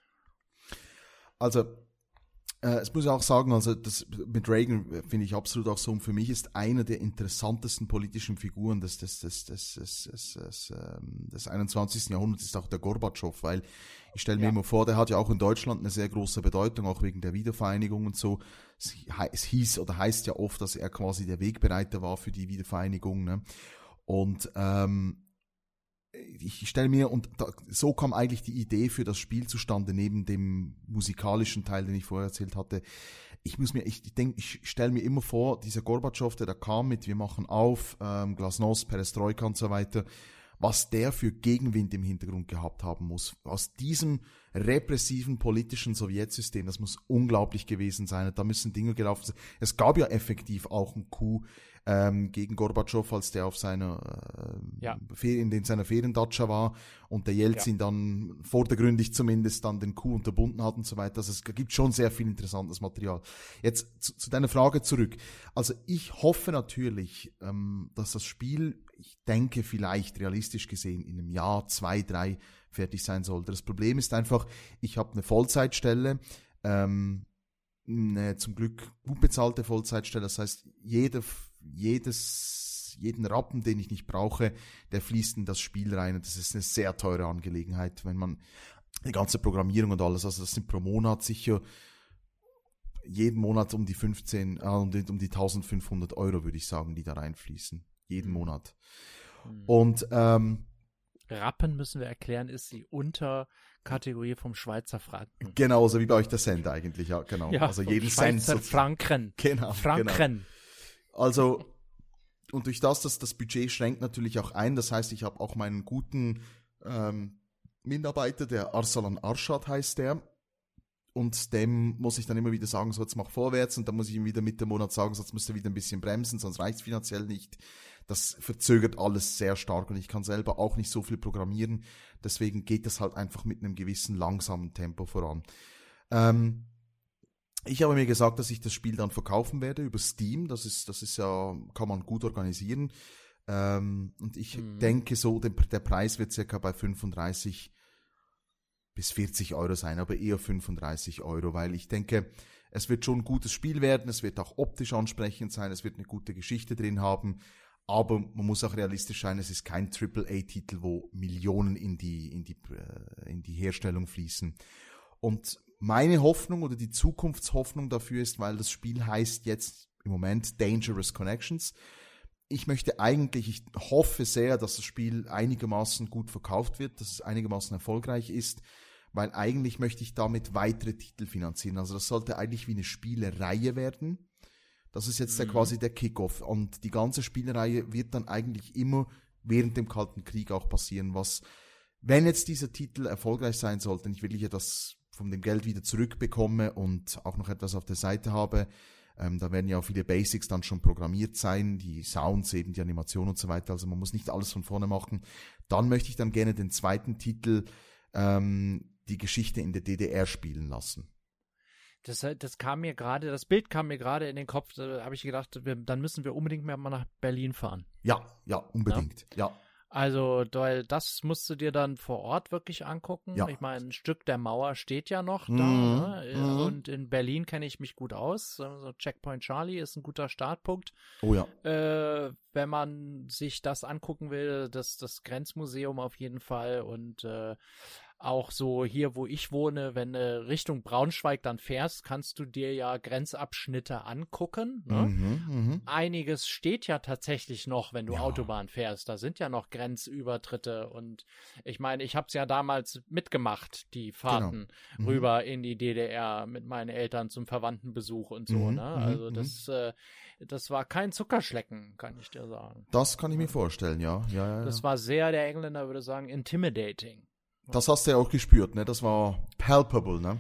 Also äh, es muss ich auch sagen, also das mit Reagan äh, finde ich absolut auch so. Und für mich ist einer der interessantesten politischen Figuren des, des, des, des, des, des, des, ähm, des 21. Jahrhunderts ist auch der Gorbatschow, weil ich stelle mir ja. immer vor, der hat ja auch in Deutschland eine sehr große Bedeutung, auch wegen der Wiedervereinigung und so. Es, es hieß oder heißt ja oft, dass er quasi der Wegbereiter war für die Wiedervereinigung. Ne? Und ähm, ich stelle mir, und da, so kam eigentlich die Idee für das Spiel zustande, neben dem musikalischen Teil, den ich vorher erzählt hatte. Ich muss mir, ich, ich denke, ich stelle mir immer vor, dieser Gorbatschow, der da kam mit, wir machen auf, ähm, Glasnost, Perestroika und so weiter, was der für Gegenwind im Hintergrund gehabt haben muss. Aus diesem repressiven politischen Sowjetsystem, das muss unglaublich gewesen sein. Da müssen Dinge gelaufen sein. Es gab ja effektiv auch ein Coup ähm, gegen Gorbatschow, als der auf seiner äh, ja. Ferien, in seiner Feriendatscha war und der Jelzin ja. dann vordergründig zumindest dann den Coup unterbunden hat und so weiter. Also es gibt schon sehr viel interessantes Material. Jetzt zu, zu deiner Frage zurück. Also ich hoffe natürlich, ähm, dass das Spiel, ich denke vielleicht realistisch gesehen, in einem Jahr, zwei, drei fertig sein sollte. Das Problem ist einfach, ich habe eine Vollzeitstelle, ähm, eine zum Glück gut bezahlte Vollzeitstelle. Das heißt, jede jedes, jeden Rappen, den ich nicht brauche, der fließt in das Spiel rein. Und das ist eine sehr teure Angelegenheit, wenn man die ganze Programmierung und alles, also das sind pro Monat sicher jeden Monat um die 15, äh, um, die, um die 1500 Euro, würde ich sagen, die da reinfließen. Jeden mhm. Monat. Mhm. Und ähm, Rappen müssen wir erklären, ist die Unterkategorie vom Schweizer Franken. Genau, so wie bei euch der Cent eigentlich, ja, genau. Ja, also jeden Schweizer Cent. Franken. Genau. Franken. Genau. Also, und durch das, dass das Budget schränkt natürlich auch ein. Das heißt, ich habe auch meinen guten ähm, Mitarbeiter, der Arsalan Arshad heißt der. Und dem muss ich dann immer wieder sagen, so jetzt mach vorwärts. Und dann muss ich ihm wieder Mitte Monat sagen, sonst müsst ihr wieder ein bisschen bremsen, sonst reicht es finanziell nicht. Das verzögert alles sehr stark und ich kann selber auch nicht so viel programmieren. Deswegen geht das halt einfach mit einem gewissen langsamen Tempo voran. Ähm, ich habe mir gesagt, dass ich das Spiel dann verkaufen werde über Steam. Das ist, das ist ja, kann man gut organisieren. Ähm, und ich mhm. denke so, der, der Preis wird circa bei 35 bis 40 Euro sein, aber eher 35 Euro, weil ich denke, es wird schon ein gutes Spiel werden, es wird auch optisch ansprechend sein, es wird eine gute Geschichte drin haben, aber man muss auch realistisch sein, es ist kein AAA-Titel, wo Millionen in die, in die, äh, in die Herstellung fließen. Und meine Hoffnung oder die Zukunftshoffnung dafür ist, weil das Spiel heißt jetzt im Moment Dangerous Connections. Ich möchte eigentlich, ich hoffe sehr, dass das Spiel einigermaßen gut verkauft wird, dass es einigermaßen erfolgreich ist, weil eigentlich möchte ich damit weitere Titel finanzieren. Also das sollte eigentlich wie eine Spielereihe werden. Das ist jetzt mhm. der, quasi der Kickoff. Und die ganze Spielereihe wird dann eigentlich immer während dem Kalten Krieg auch passieren, was, wenn jetzt dieser Titel erfolgreich sein sollte, ich wirklich etwas von dem Geld wieder zurückbekomme und auch noch etwas auf der Seite habe. Ähm, da werden ja auch viele Basics dann schon programmiert sein, die Sounds, eben die Animation und so weiter. Also man muss nicht alles von vorne machen. Dann möchte ich dann gerne den zweiten Titel, ähm, die Geschichte in der DDR spielen lassen. Das, das kam mir gerade, das Bild kam mir gerade in den Kopf, da habe ich gedacht, wir, dann müssen wir unbedingt mal nach Berlin fahren. Ja, ja, unbedingt. Ja. ja. Also, weil das musst du dir dann vor Ort wirklich angucken. Ja. Ich meine, ein Stück der Mauer steht ja noch mhm. da. Ne? Mhm. Und in Berlin kenne ich mich gut aus. So Checkpoint Charlie ist ein guter Startpunkt. Oh ja. Äh, wenn man sich das angucken will, das, das Grenzmuseum auf jeden Fall. Und äh, auch so hier, wo ich wohne, wenn du Richtung Braunschweig dann fährst, kannst du dir ja Grenzabschnitte angucken. Ne? Mhm, mh. Einiges steht ja tatsächlich noch, wenn du ja. Autobahn fährst. Da sind ja noch Grenzübertritte. Und ich meine, ich habe es ja damals mitgemacht, die Fahrten genau. mhm. rüber in die DDR mit meinen Eltern zum Verwandtenbesuch und so. Mhm, ne? Mhm, also mhm. das, äh, das war kein Zuckerschlecken, kann ich dir sagen. Das kann ich mir vorstellen, ja. ja, ja, ja. Das war sehr, der Engländer würde sagen, intimidating. Das hast du ja auch gespürt, ne? Das war palpable, ne?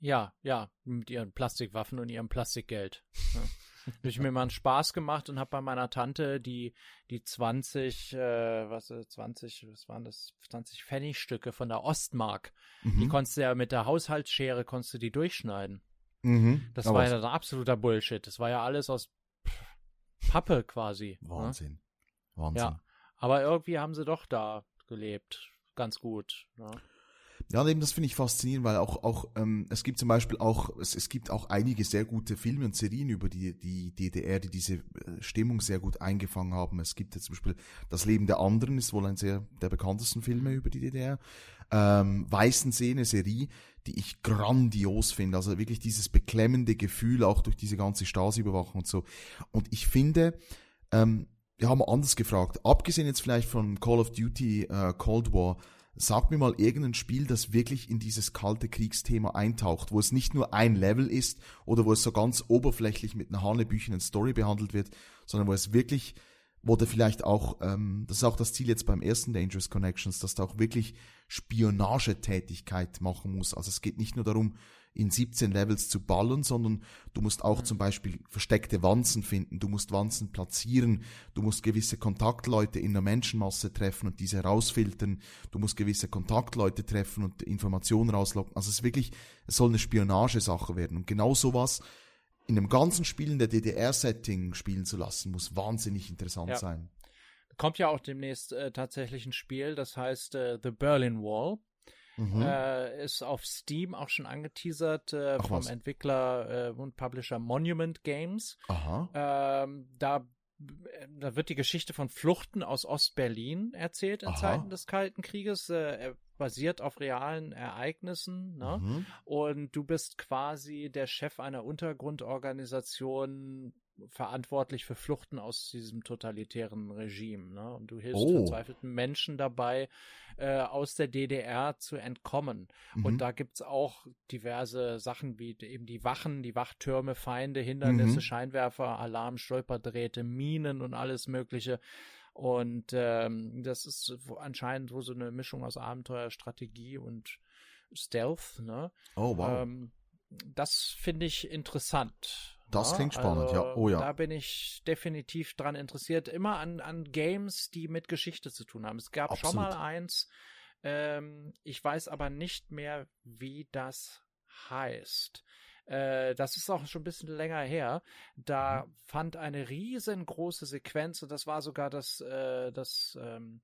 Ja, ja, mit ihren Plastikwaffen und ihrem Plastikgeld. Ja. habe ich mir mal einen Spaß gemacht und habe bei meiner Tante die die 20 äh, was 20 was waren das 20 Pfennigstücke von der Ostmark. Mhm. Die konntest du ja mit der Haushaltsschere konntest du die durchschneiden. Mhm. Das Aber war ja ein absoluter Bullshit. Das war ja alles aus Pappe quasi. Ne? Wahnsinn. Ne? Wahnsinn. Ja. Aber irgendwie haben sie doch da gelebt ganz gut. Ja. Ja, eben das finde ich faszinierend, weil auch, auch ähm, es gibt zum Beispiel auch, es, es gibt auch einige sehr gute Filme und Serien über die, die DDR, die diese äh, Stimmung sehr gut eingefangen haben. Es gibt ja zum Beispiel Das Leben der anderen, ist wohl ein sehr der bekanntesten Filme über die DDR. Ähm, Weißensee, eine Serie, die ich grandios finde. Also wirklich dieses beklemmende Gefühl, auch durch diese ganze Stasi-Überwachung und so. Und ich finde, ähm, wir haben anders gefragt, abgesehen jetzt vielleicht von Call of Duty äh, Cold War, sag mir mal irgendein Spiel, das wirklich in dieses kalte Kriegsthema eintaucht, wo es nicht nur ein Level ist oder wo es so ganz oberflächlich mit einer hanebüchenen Story behandelt wird, sondern wo es wirklich, wo der vielleicht auch, ähm, das ist auch das Ziel jetzt beim ersten Dangerous Connections, dass da auch wirklich Spionagetätigkeit machen muss. Also es geht nicht nur darum, in 17 Levels zu ballern, sondern du musst auch mhm. zum Beispiel versteckte Wanzen finden, du musst Wanzen platzieren, du musst gewisse Kontaktleute in der Menschenmasse treffen und diese rausfiltern, du musst gewisse Kontaktleute treffen und Informationen rauslocken. Also es ist wirklich, es soll eine Spionagesache werden. Und genau sowas in einem ganzen Spiel in der DDR-Setting spielen zu lassen, muss wahnsinnig interessant ja. sein. Kommt ja auch demnächst äh, tatsächlich ein Spiel, das heißt äh, The Berlin Wall. Mhm. Äh, ist auf Steam auch schon angeteasert äh, vom was. Entwickler äh, und Publisher Monument Games. Aha. Ähm, da da wird die Geschichte von Fluchten aus Ostberlin erzählt in Aha. Zeiten des Kalten Krieges. Äh, basiert auf realen Ereignissen. Ne? Mhm. Und du bist quasi der Chef einer Untergrundorganisation, verantwortlich für Fluchten aus diesem totalitären Regime. Ne? Und du hilfst oh. verzweifelten Menschen dabei, äh, aus der DDR zu entkommen. Mhm. Und da gibt's auch diverse Sachen wie eben die Wachen, die Wachtürme, Feinde, Hindernisse, mhm. Scheinwerfer, Alarm, Stolperdrähte, Minen und alles Mögliche. Und ähm, das ist anscheinend so eine Mischung aus Abenteuer, Strategie und Stealth. Ne? Oh, wow. Ähm, das finde ich interessant. Das ja, klingt spannend, also, ja. Oh ja. Da bin ich definitiv dran interessiert. Immer an, an Games, die mit Geschichte zu tun haben. Es gab Absolut. schon mal eins, ähm, ich weiß aber nicht mehr, wie das heißt. Äh, das ist auch schon ein bisschen länger her. Da mhm. fand eine riesengroße Sequenz und das war sogar das, äh, das ähm,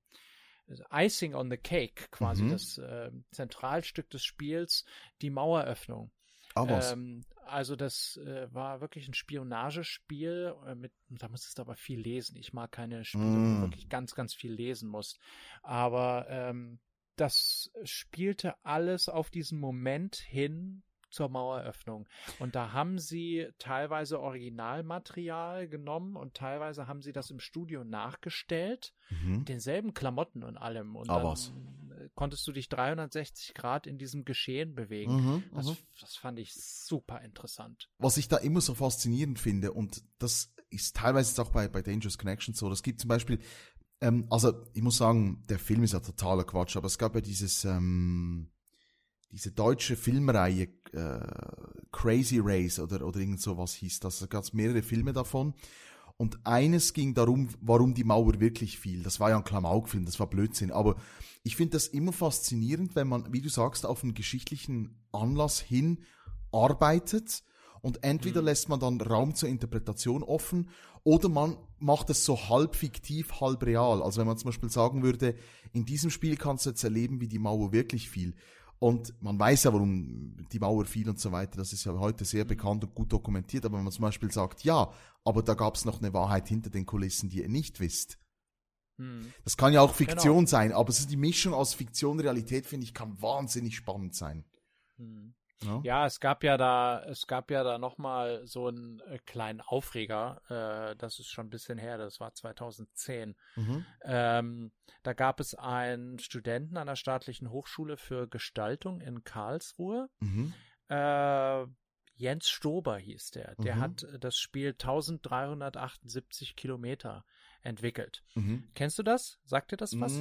Icing on the Cake, quasi mhm. das äh, Zentralstück des Spiels, die Maueröffnung. Was? Ähm, also das äh, war wirklich ein Spionagespiel. Äh, mit, da musstest du aber viel lesen. Ich mag keine Spiele, mm. wo du mm. wirklich ganz, ganz viel lesen musst. Aber ähm, das spielte alles auf diesen Moment hin, zur Maueröffnung. Und da haben sie teilweise Originalmaterial genommen und teilweise haben sie das im Studio nachgestellt, mhm. denselben Klamotten und allem. Und ah, dann. Konntest du dich 360 Grad in diesem Geschehen bewegen. Mhm, das, mhm. das fand ich super interessant. Was ich da immer so faszinierend finde, und das ist teilweise auch bei, bei Dangerous Connections so, das gibt zum Beispiel ähm, also ich muss sagen, der Film ist ja totaler Quatsch, aber es gab ja dieses ähm, diese deutsche Filmreihe äh, Crazy Race oder, oder irgend sowas hieß das. Da gab es mehrere Filme davon. Und eines ging darum, warum die Mauer wirklich fiel. Das war ja ein Klamaukfilm, das war Blödsinn. Aber ich finde das immer faszinierend, wenn man, wie du sagst, auf einen geschichtlichen Anlass hin arbeitet und entweder Mhm. lässt man dann Raum zur Interpretation offen oder man macht es so halb fiktiv, halb real. Also wenn man zum Beispiel sagen würde, in diesem Spiel kannst du jetzt erleben, wie die Mauer wirklich fiel. Und man weiß ja, warum die Mauer fiel und so weiter. Das ist ja heute sehr bekannt und gut dokumentiert. Aber wenn man zum Beispiel sagt, ja, aber da gab es noch eine Wahrheit hinter den Kulissen, die ihr nicht wisst. Hm. Das kann ja auch Fiktion sein, aber es ist die Mischung aus Fiktion und Realität, finde ich, kann wahnsinnig spannend sein. Hm. Ja? Ja, es gab ja da, es gab ja da nochmal so einen äh, kleinen Aufreger. Äh, das ist schon ein bisschen her, das war 2010. Mhm. Ähm, da gab es einen Studenten an der staatlichen Hochschule für Gestaltung in Karlsruhe. Mhm. Äh, Jens Stober hieß der. Der Mhm. hat das Spiel 1378 Kilometer entwickelt. Mhm. Kennst du das? Sagt dir das was?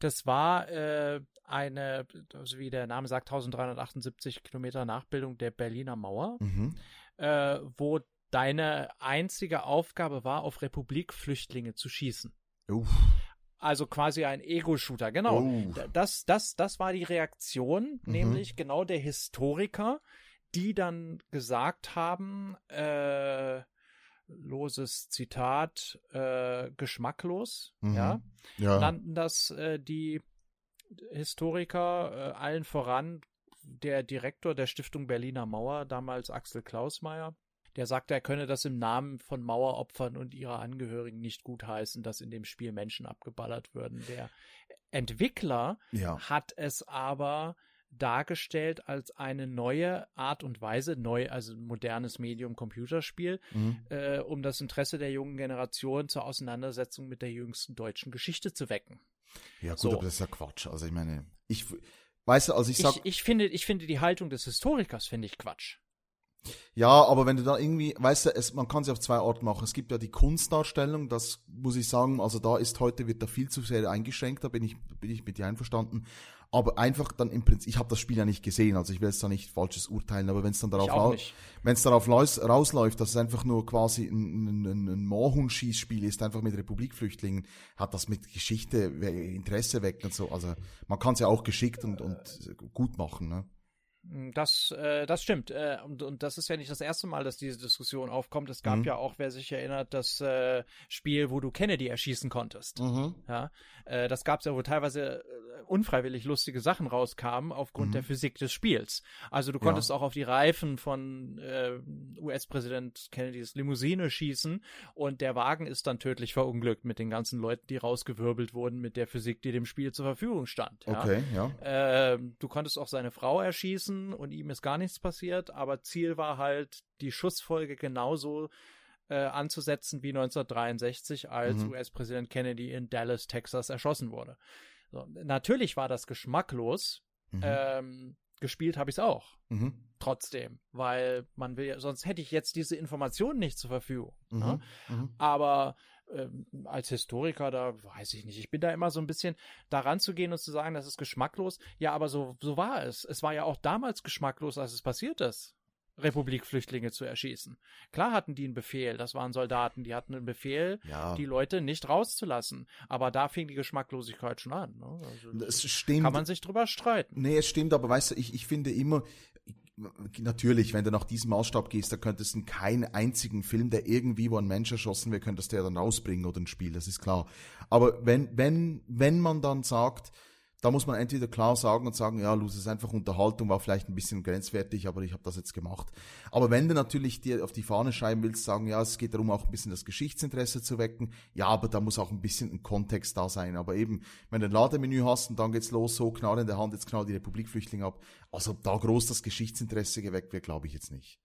Das war äh, eine, also wie der Name sagt, 1378 Kilometer Nachbildung der Berliner Mauer, Mhm. äh, wo deine einzige Aufgabe war, auf Republikflüchtlinge zu schießen. Uff. Also quasi ein Ego-Shooter, genau. D- Das, das, das war die Reaktion, Mhm. nämlich genau der Historiker, die dann gesagt haben, äh, loses Zitat, äh, geschmacklos, Mhm. ja, Ja. nannten das äh, die Historiker äh, allen voran der Direktor der Stiftung Berliner Mauer, damals Axel Klausmeier, der sagte, er könne das im Namen von Maueropfern und ihrer Angehörigen nicht gutheißen, dass in dem Spiel Menschen abgeballert würden. Der Entwickler ja. hat es aber dargestellt als eine neue Art und Weise, neu, also modernes Medium Computerspiel, Mhm. äh, um das Interesse der jungen Generation zur Auseinandersetzung mit der jüngsten deutschen Geschichte zu wecken. Ja, gut, So. aber das ist ja Quatsch. Also ich meine, ich, weißt du, also ich sag, Ich, ich, finde, ich finde die Haltung des Historikers, finde ich Quatsch. Ja, aber wenn du da irgendwie, weißt du, es, man kann sie auf zwei Orten machen. Es gibt ja die Kunstdarstellung, das muss ich sagen, also da ist heute, wird da viel zu sehr eingeschränkt, da bin ich, bin ich mit dir einverstanden. Aber einfach dann im Prinzip, ich habe das Spiel ja nicht gesehen, also ich will jetzt da nicht falsches urteilen, aber wenn es dann darauf wenn es darauf rausläuft, dass es einfach nur quasi ein, ein, ein, Moorhuhn-Schießspiel ist, einfach mit Republikflüchtlingen, hat das mit Geschichte Interesse weg und so. Also man kann es ja auch geschickt und, und gut machen, ne? Das, äh, das stimmt. Äh, und, und das ist ja nicht das erste Mal, dass diese Diskussion aufkommt. Es gab Mhm. ja auch, wer sich erinnert, das äh, Spiel, wo du Kennedy erschießen konntest. Mhm. Ja, äh, das gab es ja, wo teilweise äh, unfreiwillig lustige Sachen rauskamen aufgrund Mhm. der Physik des Spiels. Also du Ja. konntest auch auf die Reifen von äh, US-Präsident Kennedys Limousine schießen und der Wagen ist dann tödlich verunglückt mit den ganzen Leuten, die rausgewirbelt wurden mit der Physik, die dem Spiel zur Verfügung stand. Ja? Okay, ja. Ähm, du konntest auch seine Frau erschießen und ihm ist gar nichts passiert, aber Ziel war halt, die Schussfolge genauso äh, anzusetzen wie 1963, als Mhm. US-Präsident Kennedy in Dallas, Texas erschossen wurde. So, natürlich war das geschmacklos. Mhm. Ähm, gespielt habe ich es auch. mhm. Trotzdem, weil man will, ja- sonst hätte ich jetzt diese Informationen nicht zur Verfügung. Mhm. Ne? Mhm. Aber ähm, als Historiker, da weiß ich nicht. Ich bin da immer so ein bisschen daran zu gehen und zu sagen, das ist geschmacklos. Ja, aber so, so war es. Es war ja auch damals geschmacklos, als es passiert ist. Republikflüchtlinge zu erschießen. Klar hatten die einen Befehl, das waren Soldaten, die hatten einen Befehl, Ja. die Leute nicht rauszulassen. Aber da fing die Geschmacklosigkeit schon an. Ne? Also, Es stimmt. kann man sich drüber streiten. Nee, es stimmt, aber weißt du, ich, ich finde immer, natürlich, wenn du nach diesem Maßstab gehst, da könntest du keinen einzigen Film, der irgendwie, wo ein Mensch erschossen wird, könntest du ja dann rausbringen oder ein Spiel, das ist klar. Aber wenn, wenn, wenn man dann sagt, da muss man entweder klar sagen und sagen, ja, Luz, es ist einfach Unterhaltung, war vielleicht ein bisschen grenzwertig, aber ich habe das jetzt gemacht. Aber wenn du natürlich dir auf die Fahne schreiben willst, sagen, ja, es geht darum, auch ein bisschen das Geschichtsinteresse zu wecken, ja, aber da muss auch ein bisschen ein Kontext da sein. Aber eben, wenn du ein Lademenü hast und dann geht's los, so Knarre in der Hand, jetzt knallt die Republikflüchtlinge ab. Also da groß das Geschichtsinteresse geweckt wird, glaube ich jetzt nicht.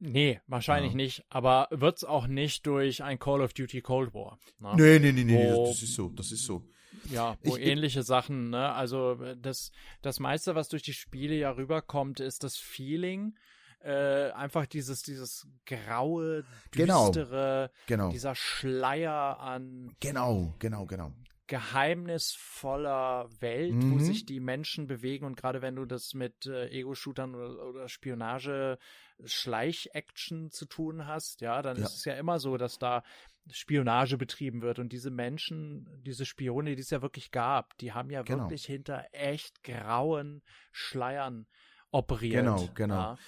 Nee, wahrscheinlich Ja. nicht. Aber wird's auch nicht durch ein Call of Duty Cold War. Ne? Nee, nee, nee, nee, das ist so, das ist so. Ja, wo Ich- ich- ähnliche Sachen, ne? Also äh, das, das meiste, was durch die Spiele ja rüberkommt, ist das Feeling. Äh, einfach dieses, dieses graue, Genau. düstere, Genau. dieser Schleier an Genau, genau, genau. geheimnisvoller Welt, wo Mhm. sich die Menschen bewegen und gerade wenn du das mit äh, Ego-Shootern oder, oder Spionage, Schleich-Action zu tun hast, ja, dann Ja. ist es ja immer so, dass da Spionage betrieben wird und diese Menschen, diese Spione, die es ja wirklich gab, die haben ja Genau. wirklich hinter echt grauen Schleiern operiert. Genau, genau. Ja.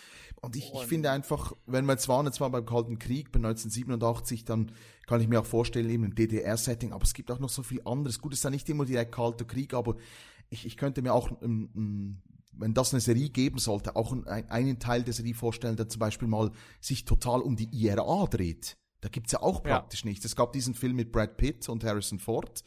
Und ich, ich Und- finde einfach, wenn wir jetzt waren, jetzt mal beim Kalten Krieg, bei 1987, dann kann ich mir auch vorstellen, eben im DDR-Setting, aber es gibt auch noch so viel anderes. Gut, es ist ja nicht immer direkt Kalter Krieg, aber ich, ich könnte mir auch, ähm, ähm, wenn das eine Serie geben sollte, auch ein, einen Teil der Serie vorstellen, der zum Beispiel mal sich total um die IRA dreht. Da gibt's ja auch Ja. praktisch nichts. Es gab diesen Film mit Brad Pitt und Harrison Ford.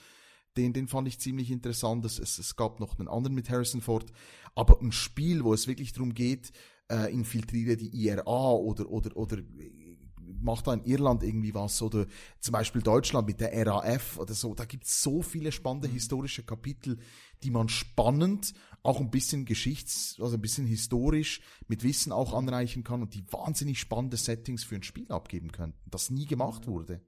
Den, den fand ich ziemlich interessant. Es, es, es gab noch einen anderen mit Harrison Ford. Aber ein Spiel, wo es wirklich darum geht, äh, infiltriere die IRA oder, oder, oder äh, mach da in Irland irgendwie was oder zum Beispiel Deutschland mit der RAF oder so. Da gibt's so viele spannende historische Kapitel, die man spannend, auch ein bisschen geschichts-, also ein bisschen historisch mit Wissen auch anreichen kann und die wahnsinnig spannende Settings für ein Spiel abgeben könnten, das nie gemacht wurde.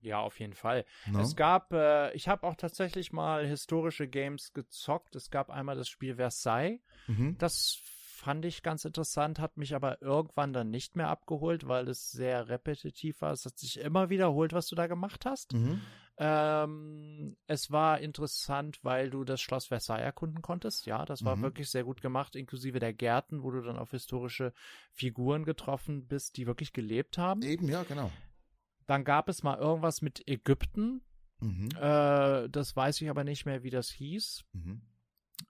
Ja, auf jeden Fall. Ne? Es gab, äh, ich habe auch tatsächlich mal historische Games gezockt. Es gab einmal das Spiel Versailles. Mhm. Das fand ich ganz interessant, hat mich aber irgendwann dann nicht mehr abgeholt, weil es sehr repetitiv war. Es hat sich immer wiederholt, was du da gemacht hast. Mhm. Ähm, es war interessant, weil du das Schloss Versailles erkunden konntest. Ja, das war Mhm. wirklich sehr gut gemacht, inklusive der Gärten, wo du dann auf historische Figuren getroffen bist, die wirklich gelebt haben. Eben, ja, genau. Dann gab es mal irgendwas mit Ägypten. Mhm. Äh, das weiß ich aber nicht mehr, wie das hieß. Mhm.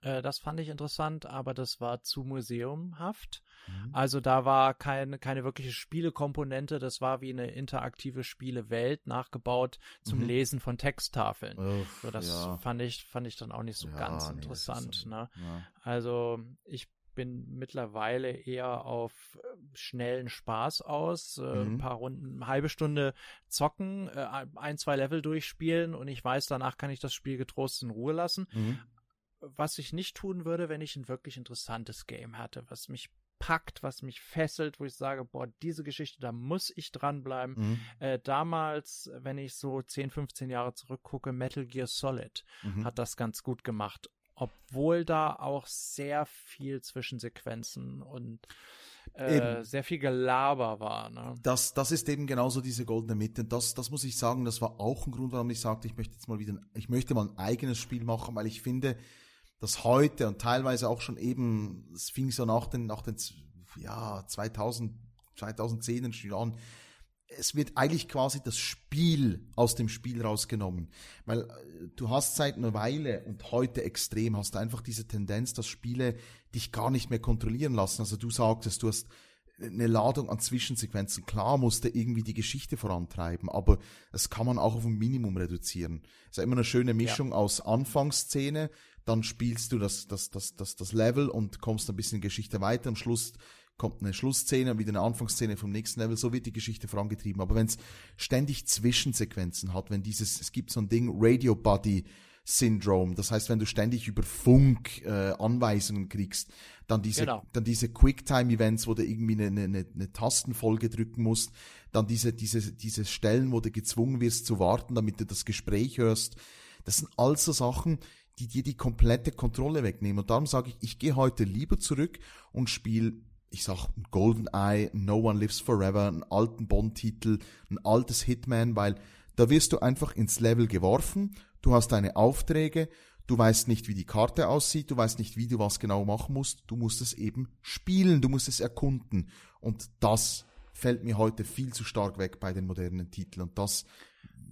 Äh, das fand ich interessant, aber das war zu museumhaft. Mhm. Also da war keine, keine wirkliche Spielekomponente, das war wie eine interaktive Spielewelt nachgebaut zum Mhm. Lesen von Texttafeln. Uff, So, das ja. fand ich, fand ich dann auch nicht so Ja, ganz nee, interessant. so- ne? Ja. Also ich bin mittlerweile eher auf äh, schnellen Spaß aus, äh, Mhm. ein paar Runden, eine halbe Stunde zocken, äh, ein, zwei Level durchspielen und ich weiß, danach kann ich das Spiel getrost in Ruhe lassen. Mhm. Was ich nicht tun würde, wenn ich ein wirklich interessantes Game hatte, was mich packt, was mich fesselt, wo ich sage, boah, diese Geschichte, da muss ich dranbleiben. Mhm. Äh, damals, wenn ich so 10, 15 Jahre zurückgucke, Metal Gear Solid Mhm. hat das ganz gut gemacht. Obwohl da auch sehr viel Zwischensequenzen und äh, sehr viel Gelaber war. Ne? Das, das ist eben genauso diese goldene Mitte. Und das, das muss ich sagen, das war auch ein Grund, warum ich sagte, ich möchte jetzt mal wieder, ich möchte mal ein eigenes Spiel machen, weil ich finde, dass heute und teilweise auch schon eben, es fing so nach den, nach den, ja, 2000, 2010 schon an, es wird eigentlich quasi das Spiel aus dem Spiel rausgenommen. Weil äh, du hast seit einer Weile und heute extrem hast du einfach diese Tendenz, dass Spiele dich gar nicht mehr kontrollieren lassen. Also du sagtest, du hast eine Ladung an Zwischensequenzen. Klar musste irgendwie die Geschichte vorantreiben, aber das kann man auch auf ein Minimum reduzieren. Es ist ja immer eine schöne Mischung aus Anfangsszene, dann spielst du das, das, das, das, das Level und kommst ein bisschen Geschichte weiter. Am Schluss kommt eine Schlussszene, wieder eine Anfangsszene vom nächsten Level, so wird die Geschichte vorangetrieben. Aber wenn es ständig Zwischensequenzen hat, wenn dieses, es gibt so ein Ding, Radio Buddy Syndrome, das heißt, wenn du ständig über Funk äh, Anweisungen kriegst, dann diese, Genau. dann diese Quicktime-Events, wo du irgendwie eine, eine, eine, Tastenfolge drücken musst, dann diese, diese, diese Stellen, wo du gezwungen wirst zu warten, damit du das Gespräch hörst. Das sind also Sachen, die dir die komplette Kontrolle wegnehmen. Und darum sage ich, ich gehe heute lieber zurück und spiele, ich sag, ein GoldenEye, No One Lives Forever, einen alten Bond-Titel, ein altes Hitman, weil da wirst du einfach ins Level geworfen, du hast deine Aufträge, du weißt nicht, wie die Karte aussieht, du weißt nicht, wie du was genau machen musst, du musst es eben spielen, du musst es erkunden. Und das fällt mir heute viel zu stark weg bei den modernen Titeln. Und das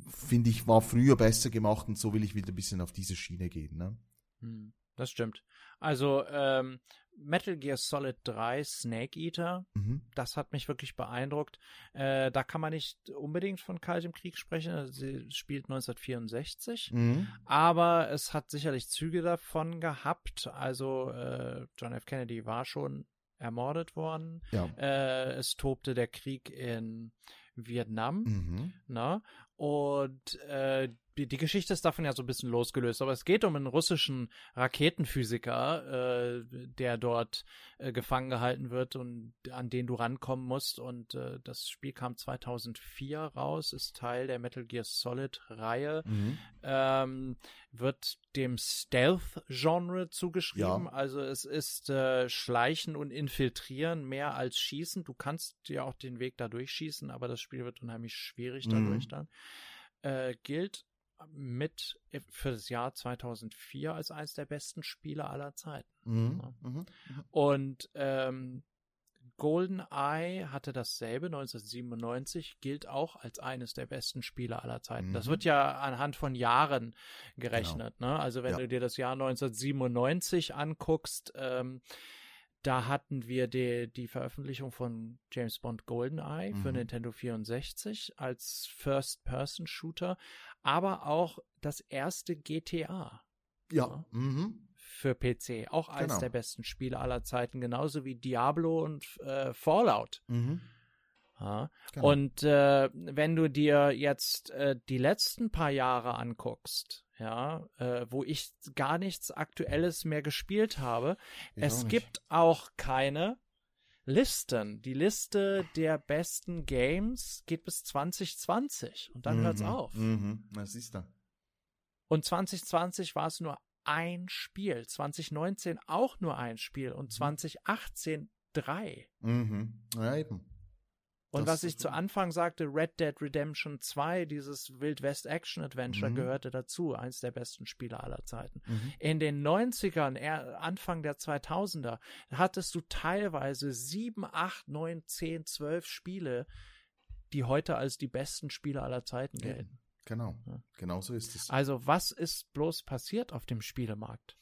finde ich, war früher besser gemacht und so will ich wieder ein bisschen auf diese Schiene gehen. Ne? Hm, das stimmt. Also ähm, Metal Gear Solid 3 Snake Eater, Mhm. das hat mich wirklich beeindruckt. Äh, da kann man nicht unbedingt von Kaltem Krieg sprechen. Sie spielt 1964. Mhm. Aber es hat sicherlich Züge davon gehabt. Also äh, John F. Kennedy war schon ermordet worden. Ja. Äh, es tobte der Krieg in Vietnam. Mhm. Ne? Und äh, die, die Geschichte ist davon ja so ein bisschen losgelöst, aber es geht um einen russischen Raketenphysiker, äh, der dort äh, gefangen gehalten wird und an den du rankommen musst. Und äh, das Spiel kam 2004 raus, ist Teil der Metal Gear Solid Reihe, Mhm. ähm, wird dem Stealth-Genre zugeschrieben. Ja. Also es ist äh, Schleichen und Infiltrieren mehr als Schießen. Du kannst ja auch den Weg da durchschießen, aber das Spiel wird unheimlich schwierig Mhm. dadurch dann. Äh, gilt mit für das Jahr 2004 als eines der besten Spieler aller Zeiten. Mhm. Ja. Mhm. Und ähm, GoldenEye hatte dasselbe 1997, gilt auch als eines der besten Spiele aller Zeiten. Das Mhm. wird ja anhand von Jahren gerechnet. Ne? Also wenn Ja. du dir das Jahr 1997 anguckst, ähm, da hatten wir die, die Veröffentlichung von James Bond GoldenEye für Mhm. Nintendo 64 als First-Person-Shooter, aber auch das erste GTA Ja. Mhm. für PC. Auch eines Genau. der besten Spiele aller Zeiten, genauso wie Diablo und äh, Fallout. Mhm. Ja. Genau. Und äh, wenn du dir jetzt äh, die letzten paar Jahre anguckst, ja, äh, wo ich gar nichts Aktuelles mehr gespielt habe, Ich es auch gibt auch keine Listen. Die Liste der besten Games geht bis 2020 und dann hört's Mhm. auf. Mhm. Das ist da. Und 2020 war es nur ein Spiel, 2019 auch nur ein Spiel und 2018 drei. Mhm. Ja, eben. Und Das was ich zu Anfang sagte, Red Dead Redemption 2, dieses Wild West Action Adventure Mhm. gehörte dazu, eins der besten Spiele aller Zeiten. Mhm. In den 90ern, eher Anfang der 2000er, hattest du teilweise sieben, acht, neun, zehn, zwölf Spiele, die heute als die besten Spiele aller Zeiten gelten. Genau. Ja. Genau so ist es. Also was ist bloß passiert auf dem Spielemarkt?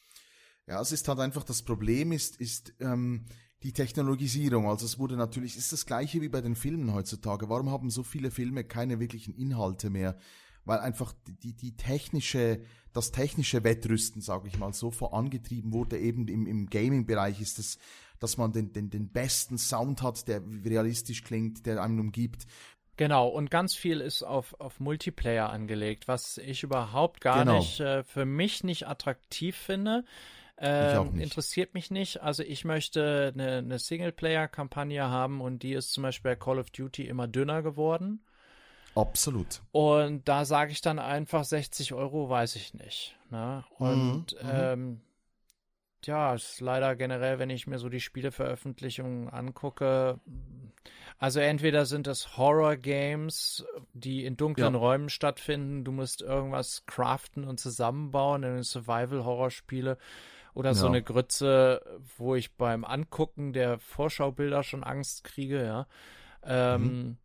Ja, es ist halt einfach, das Problem ist, ist ähm, die Technologisierung. Also es wurde natürlich, ist das gleiche wie bei den Filmen heutzutage. Warum haben so viele Filme keine wirklichen Inhalte mehr? Weil einfach die, die technische, das technische Wettrüsten, sage ich mal, so vorangetrieben wurde. Eben im, im Gaming-Bereich ist es, dass man den, den, den besten Sound hat, der realistisch klingt, der einen umgibt. Genau, und ganz viel ist auf, auf Multiplayer angelegt, was ich überhaupt gar Genau. nicht, äh, für mich nicht attraktiv finde. Ähm. Interessiert mich nicht. Also ich möchte eine, eine Singleplayer-Kampagne haben und die ist zum Beispiel bei Call of Duty immer dünner geworden. Absolut. Und da sage ich dann einfach 60 Euro, weiß ich nicht. Ne? Und Mhm, mhm. ähm, ja, ist leider generell, wenn ich mir so die Spieleveröffentlichungen angucke, also entweder sind es Horror-Games, die in dunklen Ja. Räumen stattfinden, du musst irgendwas craften und zusammenbauen, in Survival-Horror-Spiele oder so Ja. eine Grütze, wo ich beim Angucken der Vorschaubilder schon Angst kriege, ja. Ähm, Mhm.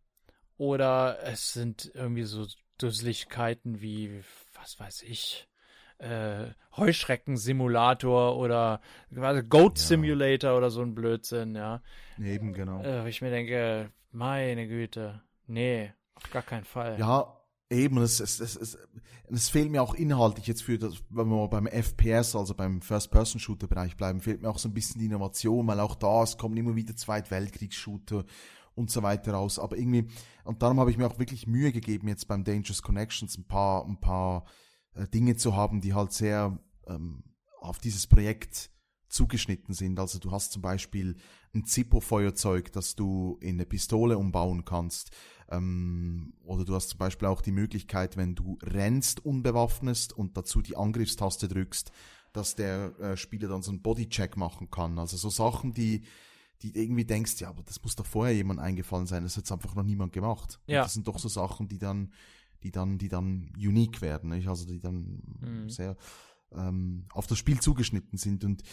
Oder es sind irgendwie so Dusseligkeiten wie, was weiß ich, äh, Heuschrecken-Simulator oder quasi Goat Ja. Simulator oder so ein Blödsinn, ja. Eben, genau. Äh, ich mir denke, meine Güte, nee, auf gar keinen Fall. Ja, eben, es, es, es, es, es fehlt mir auch inhaltlich jetzt für das, wenn wir beim FPS, also beim First-Person-Shooter-Bereich bleiben, fehlt mir auch so ein bisschen die Innovation, weil auch da, es kommen immer wieder Zweitweltkriegs-Shooter und so weiter raus. Aber irgendwie, und darum habe ich mir auch wirklich Mühe gegeben, jetzt beim Dangerous Connections ein paar, ein paar äh, Dinge zu haben, die halt sehr ähm, auf dieses Projekt zugeschnitten sind. Also du hast zum Beispiel ein Zippo-Feuerzeug, das du in eine Pistole umbauen kannst. Ähm, oder du hast zum Beispiel auch die Möglichkeit, wenn du rennst unbewaffnest und dazu die Angriffstaste drückst, dass der äh, Spieler dann so einen Bodycheck machen kann. Also so Sachen, die die irgendwie denkst, ja, aber das muss doch vorher jemand eingefallen sein, das hat jetzt einfach noch niemand gemacht. Und Ja. das sind doch so Sachen, die dann, die dann, die dann unique werden, nicht? also die dann Mhm. sehr ähm, auf das Spiel zugeschnitten sind. Und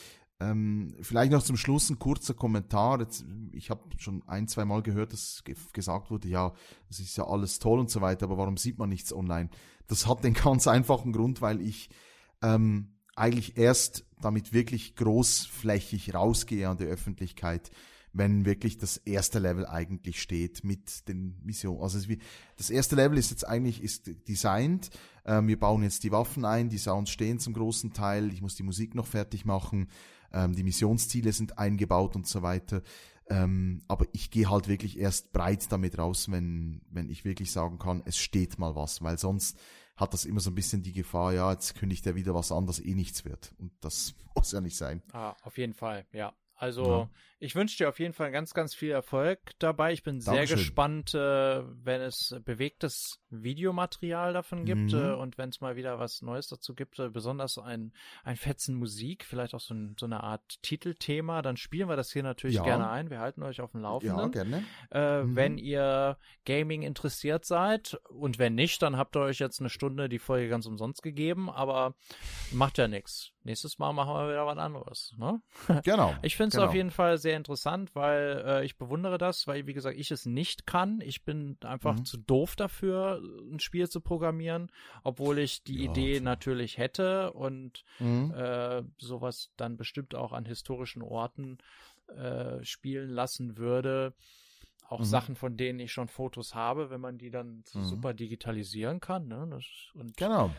ähm, vielleicht noch zum Schluss ein kurzer Kommentar. Jetzt, ich habe schon ein, zwei Mal gehört, dass ge gesagt wurde, ja, das ist ja alles toll und so weiter, aber warum sieht man nichts online? Das hat den ganz einfachen Grund, weil ich ähm, eigentlich erst damit wirklich großflächig rausgehe an die Öffentlichkeit, wenn wirklich das erste Level eigentlich steht mit den Missionen. Also es das erste Level ist jetzt eigentlich ist designt. Ähm, wir bauen jetzt die Waffen ein, die Sounds stehen zum großen Teil. Ich muss die Musik noch fertig machen. Ähm, die Missionsziele sind eingebaut und so weiter. Ähm, aber ich gehe halt wirklich erst breit damit raus, wenn, wenn ich wirklich sagen kann, es steht mal was, weil sonst hat das immer so ein bisschen die Gefahr, ja, jetzt kündigt er wieder was an, das eh nichts wird. Und das muss ja nicht sein. Ah, auf jeden Fall, ja. Also Ja. ich wünsche dir auf jeden Fall ganz, ganz viel Erfolg dabei. Ich bin sehr Dankeschön. gespannt, äh, wenn es bewegtes Videomaterial davon gibt Mhm. äh, und wenn es mal wieder was Neues dazu gibt, äh, besonders ein, ein Fetzen Musik, vielleicht auch so, ein, so eine Art Titelthema, dann spielen wir das hier natürlich Ja. gerne ein. Wir halten euch auf dem Ja, Laufenden. gerne. äh, Mhm. wenn ihr Gaming interessiert seid. Und wenn nicht, dann habt ihr euch jetzt eine Stunde die Folge ganz umsonst gegeben, aber macht ja nichts. Nächstes Mal machen wir wieder was anderes. Ne? Genau. Ich finde es genau. auf jeden Fall sehr interessant, weil äh, ich bewundere das, weil, wie gesagt, ich es nicht kann. Ich bin einfach Mhm. zu doof dafür, ein Spiel zu programmieren, obwohl ich die Ja, Idee klar. natürlich hätte und Mhm. äh, sowas dann bestimmt auch an historischen Orten äh, spielen lassen würde. Auch Mhm. Sachen, von denen ich schon Fotos habe, wenn man die dann so Mhm. super digitalisieren kann. Ne? Das, und Genau.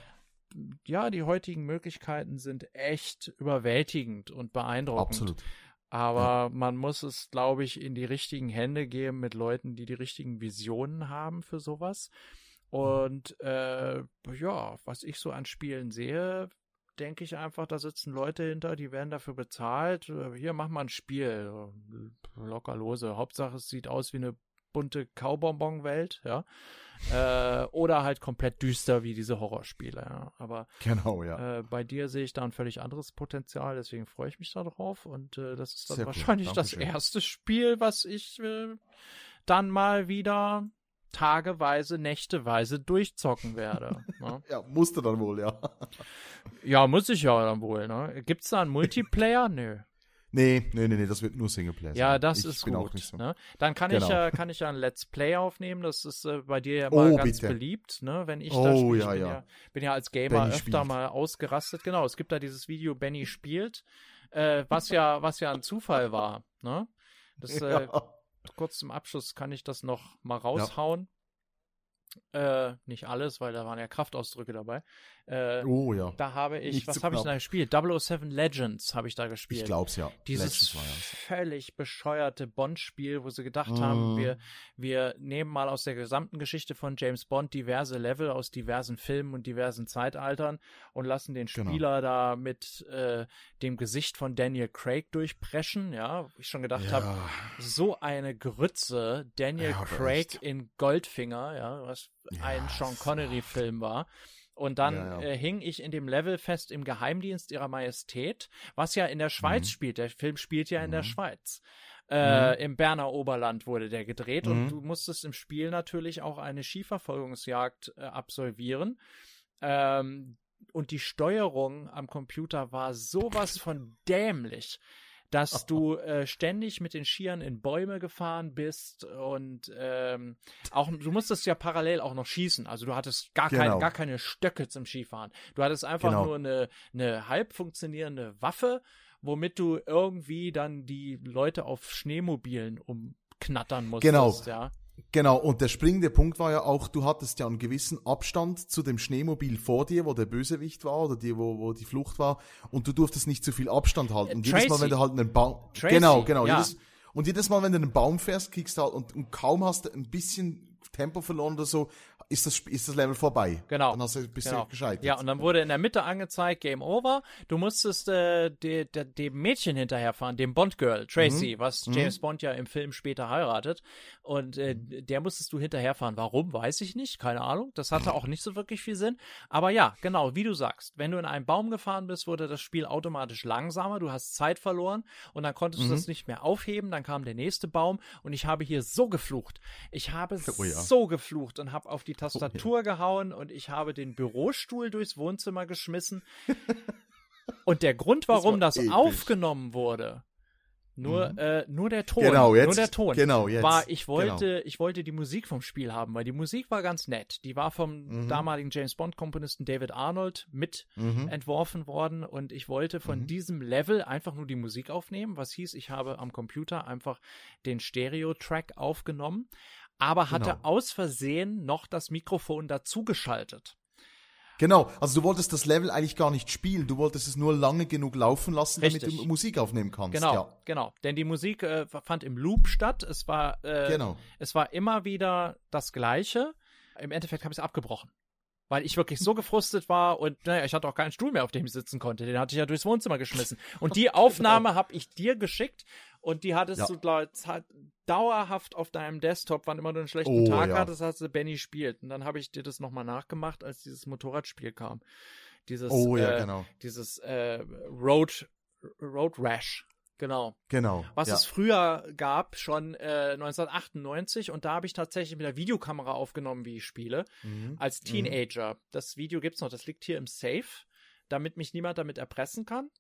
Ja, die heutigen Möglichkeiten sind echt überwältigend und beeindruckend. Absolut. Aber man muss es, glaube ich, in die richtigen Hände geben mit Leuten, die die richtigen Visionen haben für sowas. Und äh, ja, was ich so an Spielen sehe, denke ich einfach, da sitzen Leute hinter, die werden dafür bezahlt. Äh, Hier, mach mal ein Spiel. Locker lose. Hauptsache, es sieht aus wie eine bunte Kaubonbon-Welt, ja. Äh, oder halt komplett düster wie diese Horrorspiele, ja. Aber Genau, ja. äh, bei dir sehe ich da ein völlig anderes Potenzial, deswegen freue ich mich da drauf. Und äh, das ist dann Sehr cool. wahrscheinlich das erste Spiel, was ich äh, dann mal wieder tageweise, nächteweise durchzocken werde. ne? ja, musste dann wohl, ja. Ja, muss ich ja dann wohl. Ne? Gibt es da einen Multiplayer? Nö. Nee, nee, nee, nee, das wird nur Singleplayer. Ja, das ich ist bin gut. Auch nicht so. ne? Dann kann ich Genau. ja kann ich ja ein Let's Play aufnehmen. Das ist äh, bei dir ja mal Oh, ganz bitte. beliebt, ne? Wenn ich da Oh, spiele. Ich ja, bin ja. ja. bin ja als Gamer Benny öfter spielt. mal ausgerastet. Genau, es gibt da dieses Video Benny spielt, äh, was ja was ja ein Zufall war, ne? Das äh, ja. kurz zum Abschluss kann ich das noch mal raushauen. Äh, nicht alles, weil da waren ja Kraftausdrücke dabei. Äh, Oh ja. da habe ich, Nicht was habe ich da gespielt? 007 Legends habe ich da gespielt. Ich glaub's ja. Dieses Letztens war ja so. völlig bescheuerte Bond-Spiel, wo sie gedacht Mm. haben, wir, wir nehmen mal aus der gesamten Geschichte von James Bond diverse Level aus diversen Filmen und diversen Zeitaltern und lassen den Genau. Spieler da mit äh, dem Gesicht von Daniel Craig durchpreschen, ja, ich schon gedacht habe, Ja, so eine Grütze, Daniel Ja, Craig echt. in Goldfinger, ja, was Ja, ein Sean Connery-Film war. Und dann Ja, ja. Äh, hing ich in dem Level fest im Geheimdienst ihrer Majestät, was ja in der Schweiz Mhm. spielt. Der Film spielt ja in der Mhm. Schweiz. Äh, Im Berner Oberland wurde der gedreht und Mhm. du musstest im Spiel natürlich auch eine Skiverfolgungsjagd äh, absolvieren. Ähm, und die Steuerung am Computer war sowas von dämlich, dass du äh, ständig mit den Skiern in Bäume gefahren bist und ähm, auch du musstest ja parallel auch noch schießen. Also du hattest gar keine Genau. gar keine Stöcke zum Skifahren. Du hattest einfach Genau. nur eine eine halb funktionierende Waffe, womit du irgendwie dann die Leute auf Schneemobilen umknattern musstest. Genau. Ja. Genau, und der springende Punkt war ja auch, du hattest ja einen gewissen Abstand zu dem Schneemobil vor dir, wo der Bösewicht war oder die, wo, wo die Flucht war, und du durftest nicht zu viel Abstand halten. Und jedes Mal, wenn du halt einen Baum. Tracy, genau, genau. ja. Jedes, und jedes Mal, wenn du einen Baum fährst, kriegst du halt, und, und kaum hast du ein bisschen Tempo verloren oder so, ist das, ist das Level vorbei. Genau. Dann hast du, bist Genau. du gescheitert. Ja, und dann wurde in der Mitte angezeigt, Game Over. Du musstest äh, de, de, dem Mädchen hinterherfahren, dem Bond-Girl, Tracy, was James Bond ja im Film später heiratet. Und äh, der musstest du hinterherfahren. Warum, weiß ich nicht, keine Ahnung. Das hatte auch nicht so wirklich viel Sinn. Aber ja, genau, wie du sagst, wenn du in einen Baum gefahren bist, wurde das Spiel automatisch langsamer. Du hast Zeit verloren und dann konntest du das nicht mehr aufheben. Dann kam der nächste Baum und ich habe hier so geflucht. Ich habe Oh ja. so geflucht und habe auf die Tastatur gehauen und ich habe den Bürostuhl durchs Wohnzimmer geschmissen. und der Grund, warum war das, aufgenommen wurde, nur, äh, nur der Ton, Genau, jetzt- nur der Ton, genau, jetzt, war, ich wollte, genau. ich wollte die Musik vom Spiel haben, weil die Musik war ganz nett. Die war vom Mhm. damaligen James Bond Komponisten David Arnold mit Mhm. entworfen worden und ich wollte von diesem Level einfach nur die Musik aufnehmen, was hieß, ich habe am Computer einfach den Stereo-Track aufgenommen, aber hatte Genau. aus Versehen noch das Mikrofon dazugeschaltet. Genau, also du wolltest das Level eigentlich gar nicht spielen, du wolltest es nur lange genug laufen lassen, damit Richtig. du Musik aufnehmen kannst. Genau, Ja. genau. Denn die Musik äh, fand im Loop statt. Es war, äh, Genau. es war immer wieder das Gleiche. Im Endeffekt habe ich es abgebrochen. weil ich wirklich so gefrustet war und naja, ich hatte auch keinen Stuhl mehr, auf dem ich sitzen konnte. Den hatte ich ja durchs Wohnzimmer geschmissen. Und die Aufnahme habe ich dir geschickt und die hattest Ja. du glaub, hat dauerhaft auf deinem Desktop, wann immer du einen schlechten Oh, Tag ja. hattest, hast du Benny spielt. Und dann habe ich dir das nochmal nachgemacht, als dieses Motorradspiel kam. Dieses, Oh ja, äh, genau. dieses äh, Road, Road Rash. Genau. Genau. Was ja. es früher gab, schon äh, 1998. Und da habe ich tatsächlich mit der Videokamera aufgenommen, wie ich spiele. Mhm. Als Teenager. Das Video gibt's noch, das liegt hier im Safe, damit mich niemand damit erpressen kann.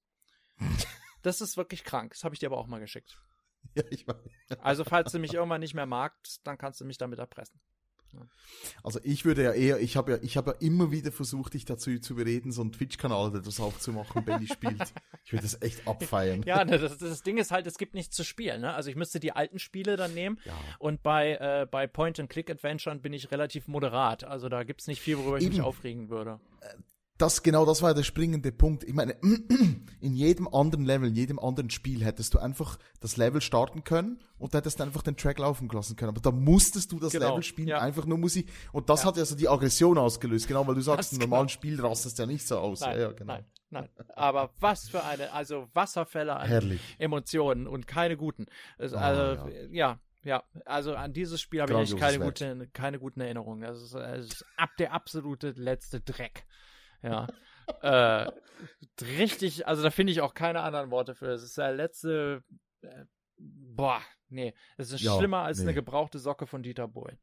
Das ist wirklich krank. Das habe ich dir aber auch mal geschickt. Ja, ich weiß. Also, falls du mich irgendwann nicht mehr magst, dann kannst du mich damit erpressen. Also ich würde ja eher, ich habe ja, ich habe ja immer wieder versucht, dich dazu zu bereden, so einen Twitch-Kanal das aufzumachen, Benny spielt. Ich würde das echt abfeiern. Ja, ne, das, das Ding ist halt, es gibt nichts zu spielen. Ne? Also ich müsste die alten Spiele dann nehmen. Ja. Und bei, äh, bei Point-and-Click-Adventuren bin ich relativ moderat. Also da gibt's nicht viel, worüber ich mich Eben. aufregen würde. Das, genau das war der springende Punkt. Ich meine, in jedem anderen Level, in jedem anderen Spiel hättest du einfach das Level starten können und hättest einfach den Track laufen lassen können. Aber da musstest du das Genau, Level spielen, ja. einfach nur Musik. Und das hat ja so die Aggression ausgelöst, genau, weil du sagst, im normalen Spiel rastest ja nicht so aus. Nein, ja, ja, genau. nein, nein. Aber was für eine, also Wasserfälle an Herrlich. Emotionen und keine guten. Ah, also, ja. ja. also an dieses Spiel habe ich echt keine, gute, keine guten Erinnerungen. Das ist, es ist ab der absolute letzte Dreck. Ja. äh, richtig, also da finde ich auch keine anderen Worte für. Es ist der letzte, äh, boah, nee, es ist Ja, schlimmer als nee. eine gebrauchte Socke von Dieter Bohlen.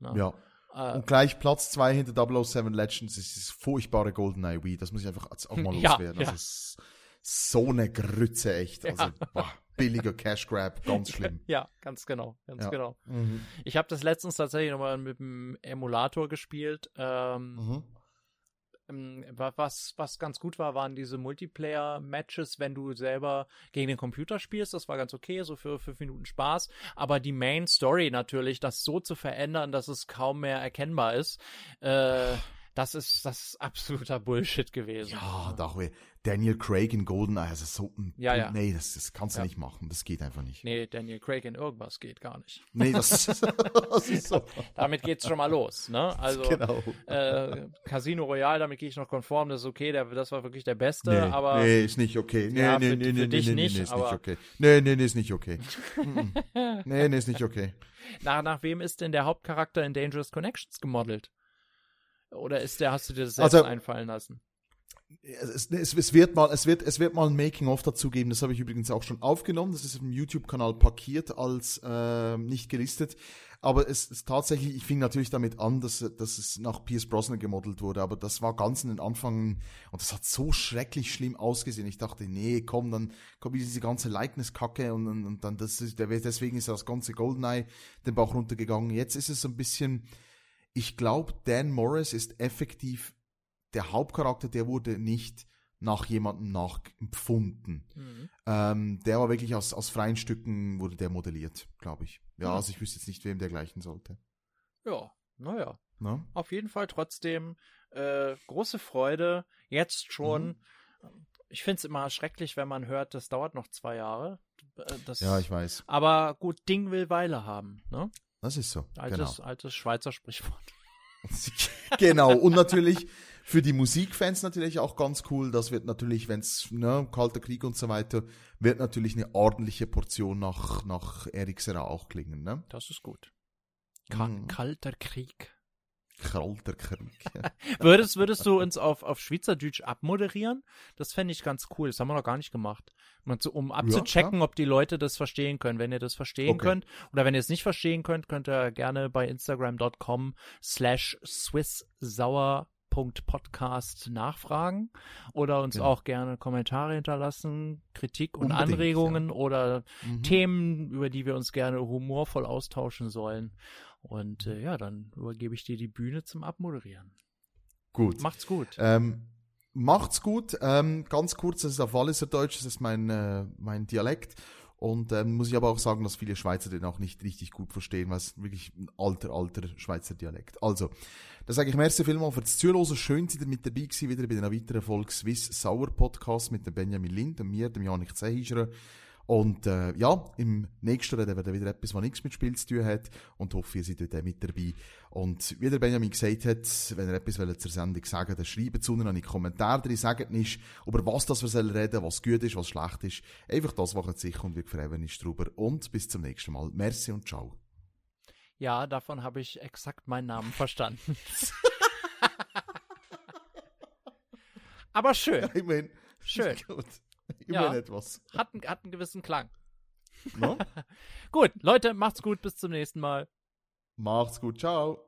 Ne? Ja. Äh, Und gleich Platz zwei hinter 007 Legends ist dieses furchtbare GoldenEye Wii. Das muss ich einfach als- auch mal Ja, loswerden. ja. Das ist so eine Grütze, echt. Also, Ja. boah, billiger Cash Grab, ganz schlimm. ja, ganz genau, ganz Ja. genau. Mhm. Ich habe das letztens tatsächlich nochmal mit dem Emulator gespielt. Ähm, Mhm. Ähm, wa- was, was ganz gut war, waren diese Multiplayer-Matches, wenn du selber gegen den Computer spielst. Das war ganz okay, so für fünf Minuten Spaß. Aber die Main Story natürlich, das so zu verändern, dass es kaum mehr erkennbar ist, äh, das ist das ist absoluter Bullshit gewesen. Ja, weh. Daniel Craig in GoldenEye, also so ein, Ja, ja. nee, das, das kannst du Ja. nicht machen. Das geht einfach nicht. Nee, Daniel Craig in irgendwas geht gar nicht. Nee, das, das ist so. Damit geht's schon mal los, ne? Also genau. äh, Casino Royale, damit gehe ich noch konform, das ist okay, der, das war wirklich der beste, Nee, aber nee, ist nicht okay. Nee, Ja, nee, für- nee, für nee, dich nee, nicht, nee, ist nicht okay. Nee, nee, nee, ist nicht okay. Mhm. nee, nee, ist nicht okay. nach, nach wem ist denn der Hauptcharakter in Dangerous Connections gemodelt? Oder ist der, hast du dir das selbst Also- einfallen lassen? Es, es, es wird mal, es wird, es wird mal ein Making-of dazu geben. Das habe ich übrigens auch schon aufgenommen. Das ist im YouTube-Kanal parkiert als ähm, nicht gelistet. Aber es ist tatsächlich, ich fing natürlich damit an, dass, dass es nach Pierce Brosnan gemodelt wurde. Aber das war ganz in den Anfang und das hat so schrecklich schlimm ausgesehen. Ich dachte, nee, komm, dann kommt diese ganze Likeness-Kacke und, und, und dann das ist, der, deswegen ist das ganze Goldeneye den Bauch runtergegangen. Jetzt ist es so ein bisschen, ich glaube, Dan Morris ist effektiv der Hauptcharakter, der wurde nicht nach jemandem nachempfunden. Mhm. Ähm, der war wirklich aus, aus freien Stücken, wurde der modelliert, glaube ich. Ja, Mhm. also ich wüsste jetzt nicht, wem der gleichen sollte. Ja, naja. Ne? Auf jeden Fall trotzdem äh, große Freude. Jetzt schon. Mhm. Ich finde es immer schrecklich, wenn man hört, das dauert noch zwei Jahre. Äh, Das, Ja, ich weiß. aber gut, Ding will Weile haben. Ne? Das ist so. Altes, altes Schweizer Sprichwort. Genau. genau. Und natürlich für die Musikfans natürlich auch ganz cool. Das wird natürlich, wenn's, ne, Kalter Krieg und so weiter, wird natürlich eine ordentliche Portion nach, nach Eric Serra auch klingen, ne? Das ist gut. Ka Mhm. Kalter Krieg. Kalter Krieg. Ja. Würdest, würdest du uns auf, auf Schweizerdeutsch abmoderieren? Das fände ich ganz cool. Das haben wir noch gar nicht gemacht. Um abzuchecken, ob die Leute das verstehen können. Wenn ihr das verstehen Okay. könnt oder wenn ihr es nicht verstehen könnt, könnt ihr gerne bei instagram.com slash swisssauer.podcast nachfragen oder uns Genau. auch gerne Kommentare hinterlassen, Kritik und Unbedingt, Anregungen oder Mhm. Themen, über die wir uns gerne humorvoll austauschen sollen. Und äh, ja, dann übergebe ich dir die Bühne zum Abmoderieren. Gut. Macht's gut. Ähm, macht's gut. Ähm, ganz kurz, das ist auf Walliser Deutsch, das ist mein, äh, mein Dialekt. Und ähm, muss ich aber auch sagen, dass viele Schweizer den auch nicht richtig gut verstehen, weil es wirklich ein alter, alter Schweizer Dialekt. Also, das sage ich merci vielmal für das Zuhören. Schön, dass ihr mit dabei gewesen, wieder bei einer weiteren Folge Swiss Sauer Podcast mit dem Benjamin Lind und mir, dem Janik Zehischer. Und äh, ja, im nächsten reden wir dann wieder etwas, was nichts mit Spiel zu tun hat und hoffe, ihr seid dort mit dabei. Und wie der Benjamin gesagt hat, wenn ihr etwas zur Sendung sagen dann schreibt zu in die Kommentare drin, sagt nicht, über was das wir sollen reden, was gut ist, was schlecht ist. Einfach das, was sicher und wie gefreut ist drüber. Und bis zum nächsten Mal. Merci und ciao. Ja, davon habe ich exakt meinen Namen verstanden. Aber schön. Ja, ich mein, Schön. Gut. Ja. etwas. Hat, einen- hat einen gewissen Klang. No? Gut, Leute, macht's gut, bis zum nächsten Mal. Macht's gut, ciao.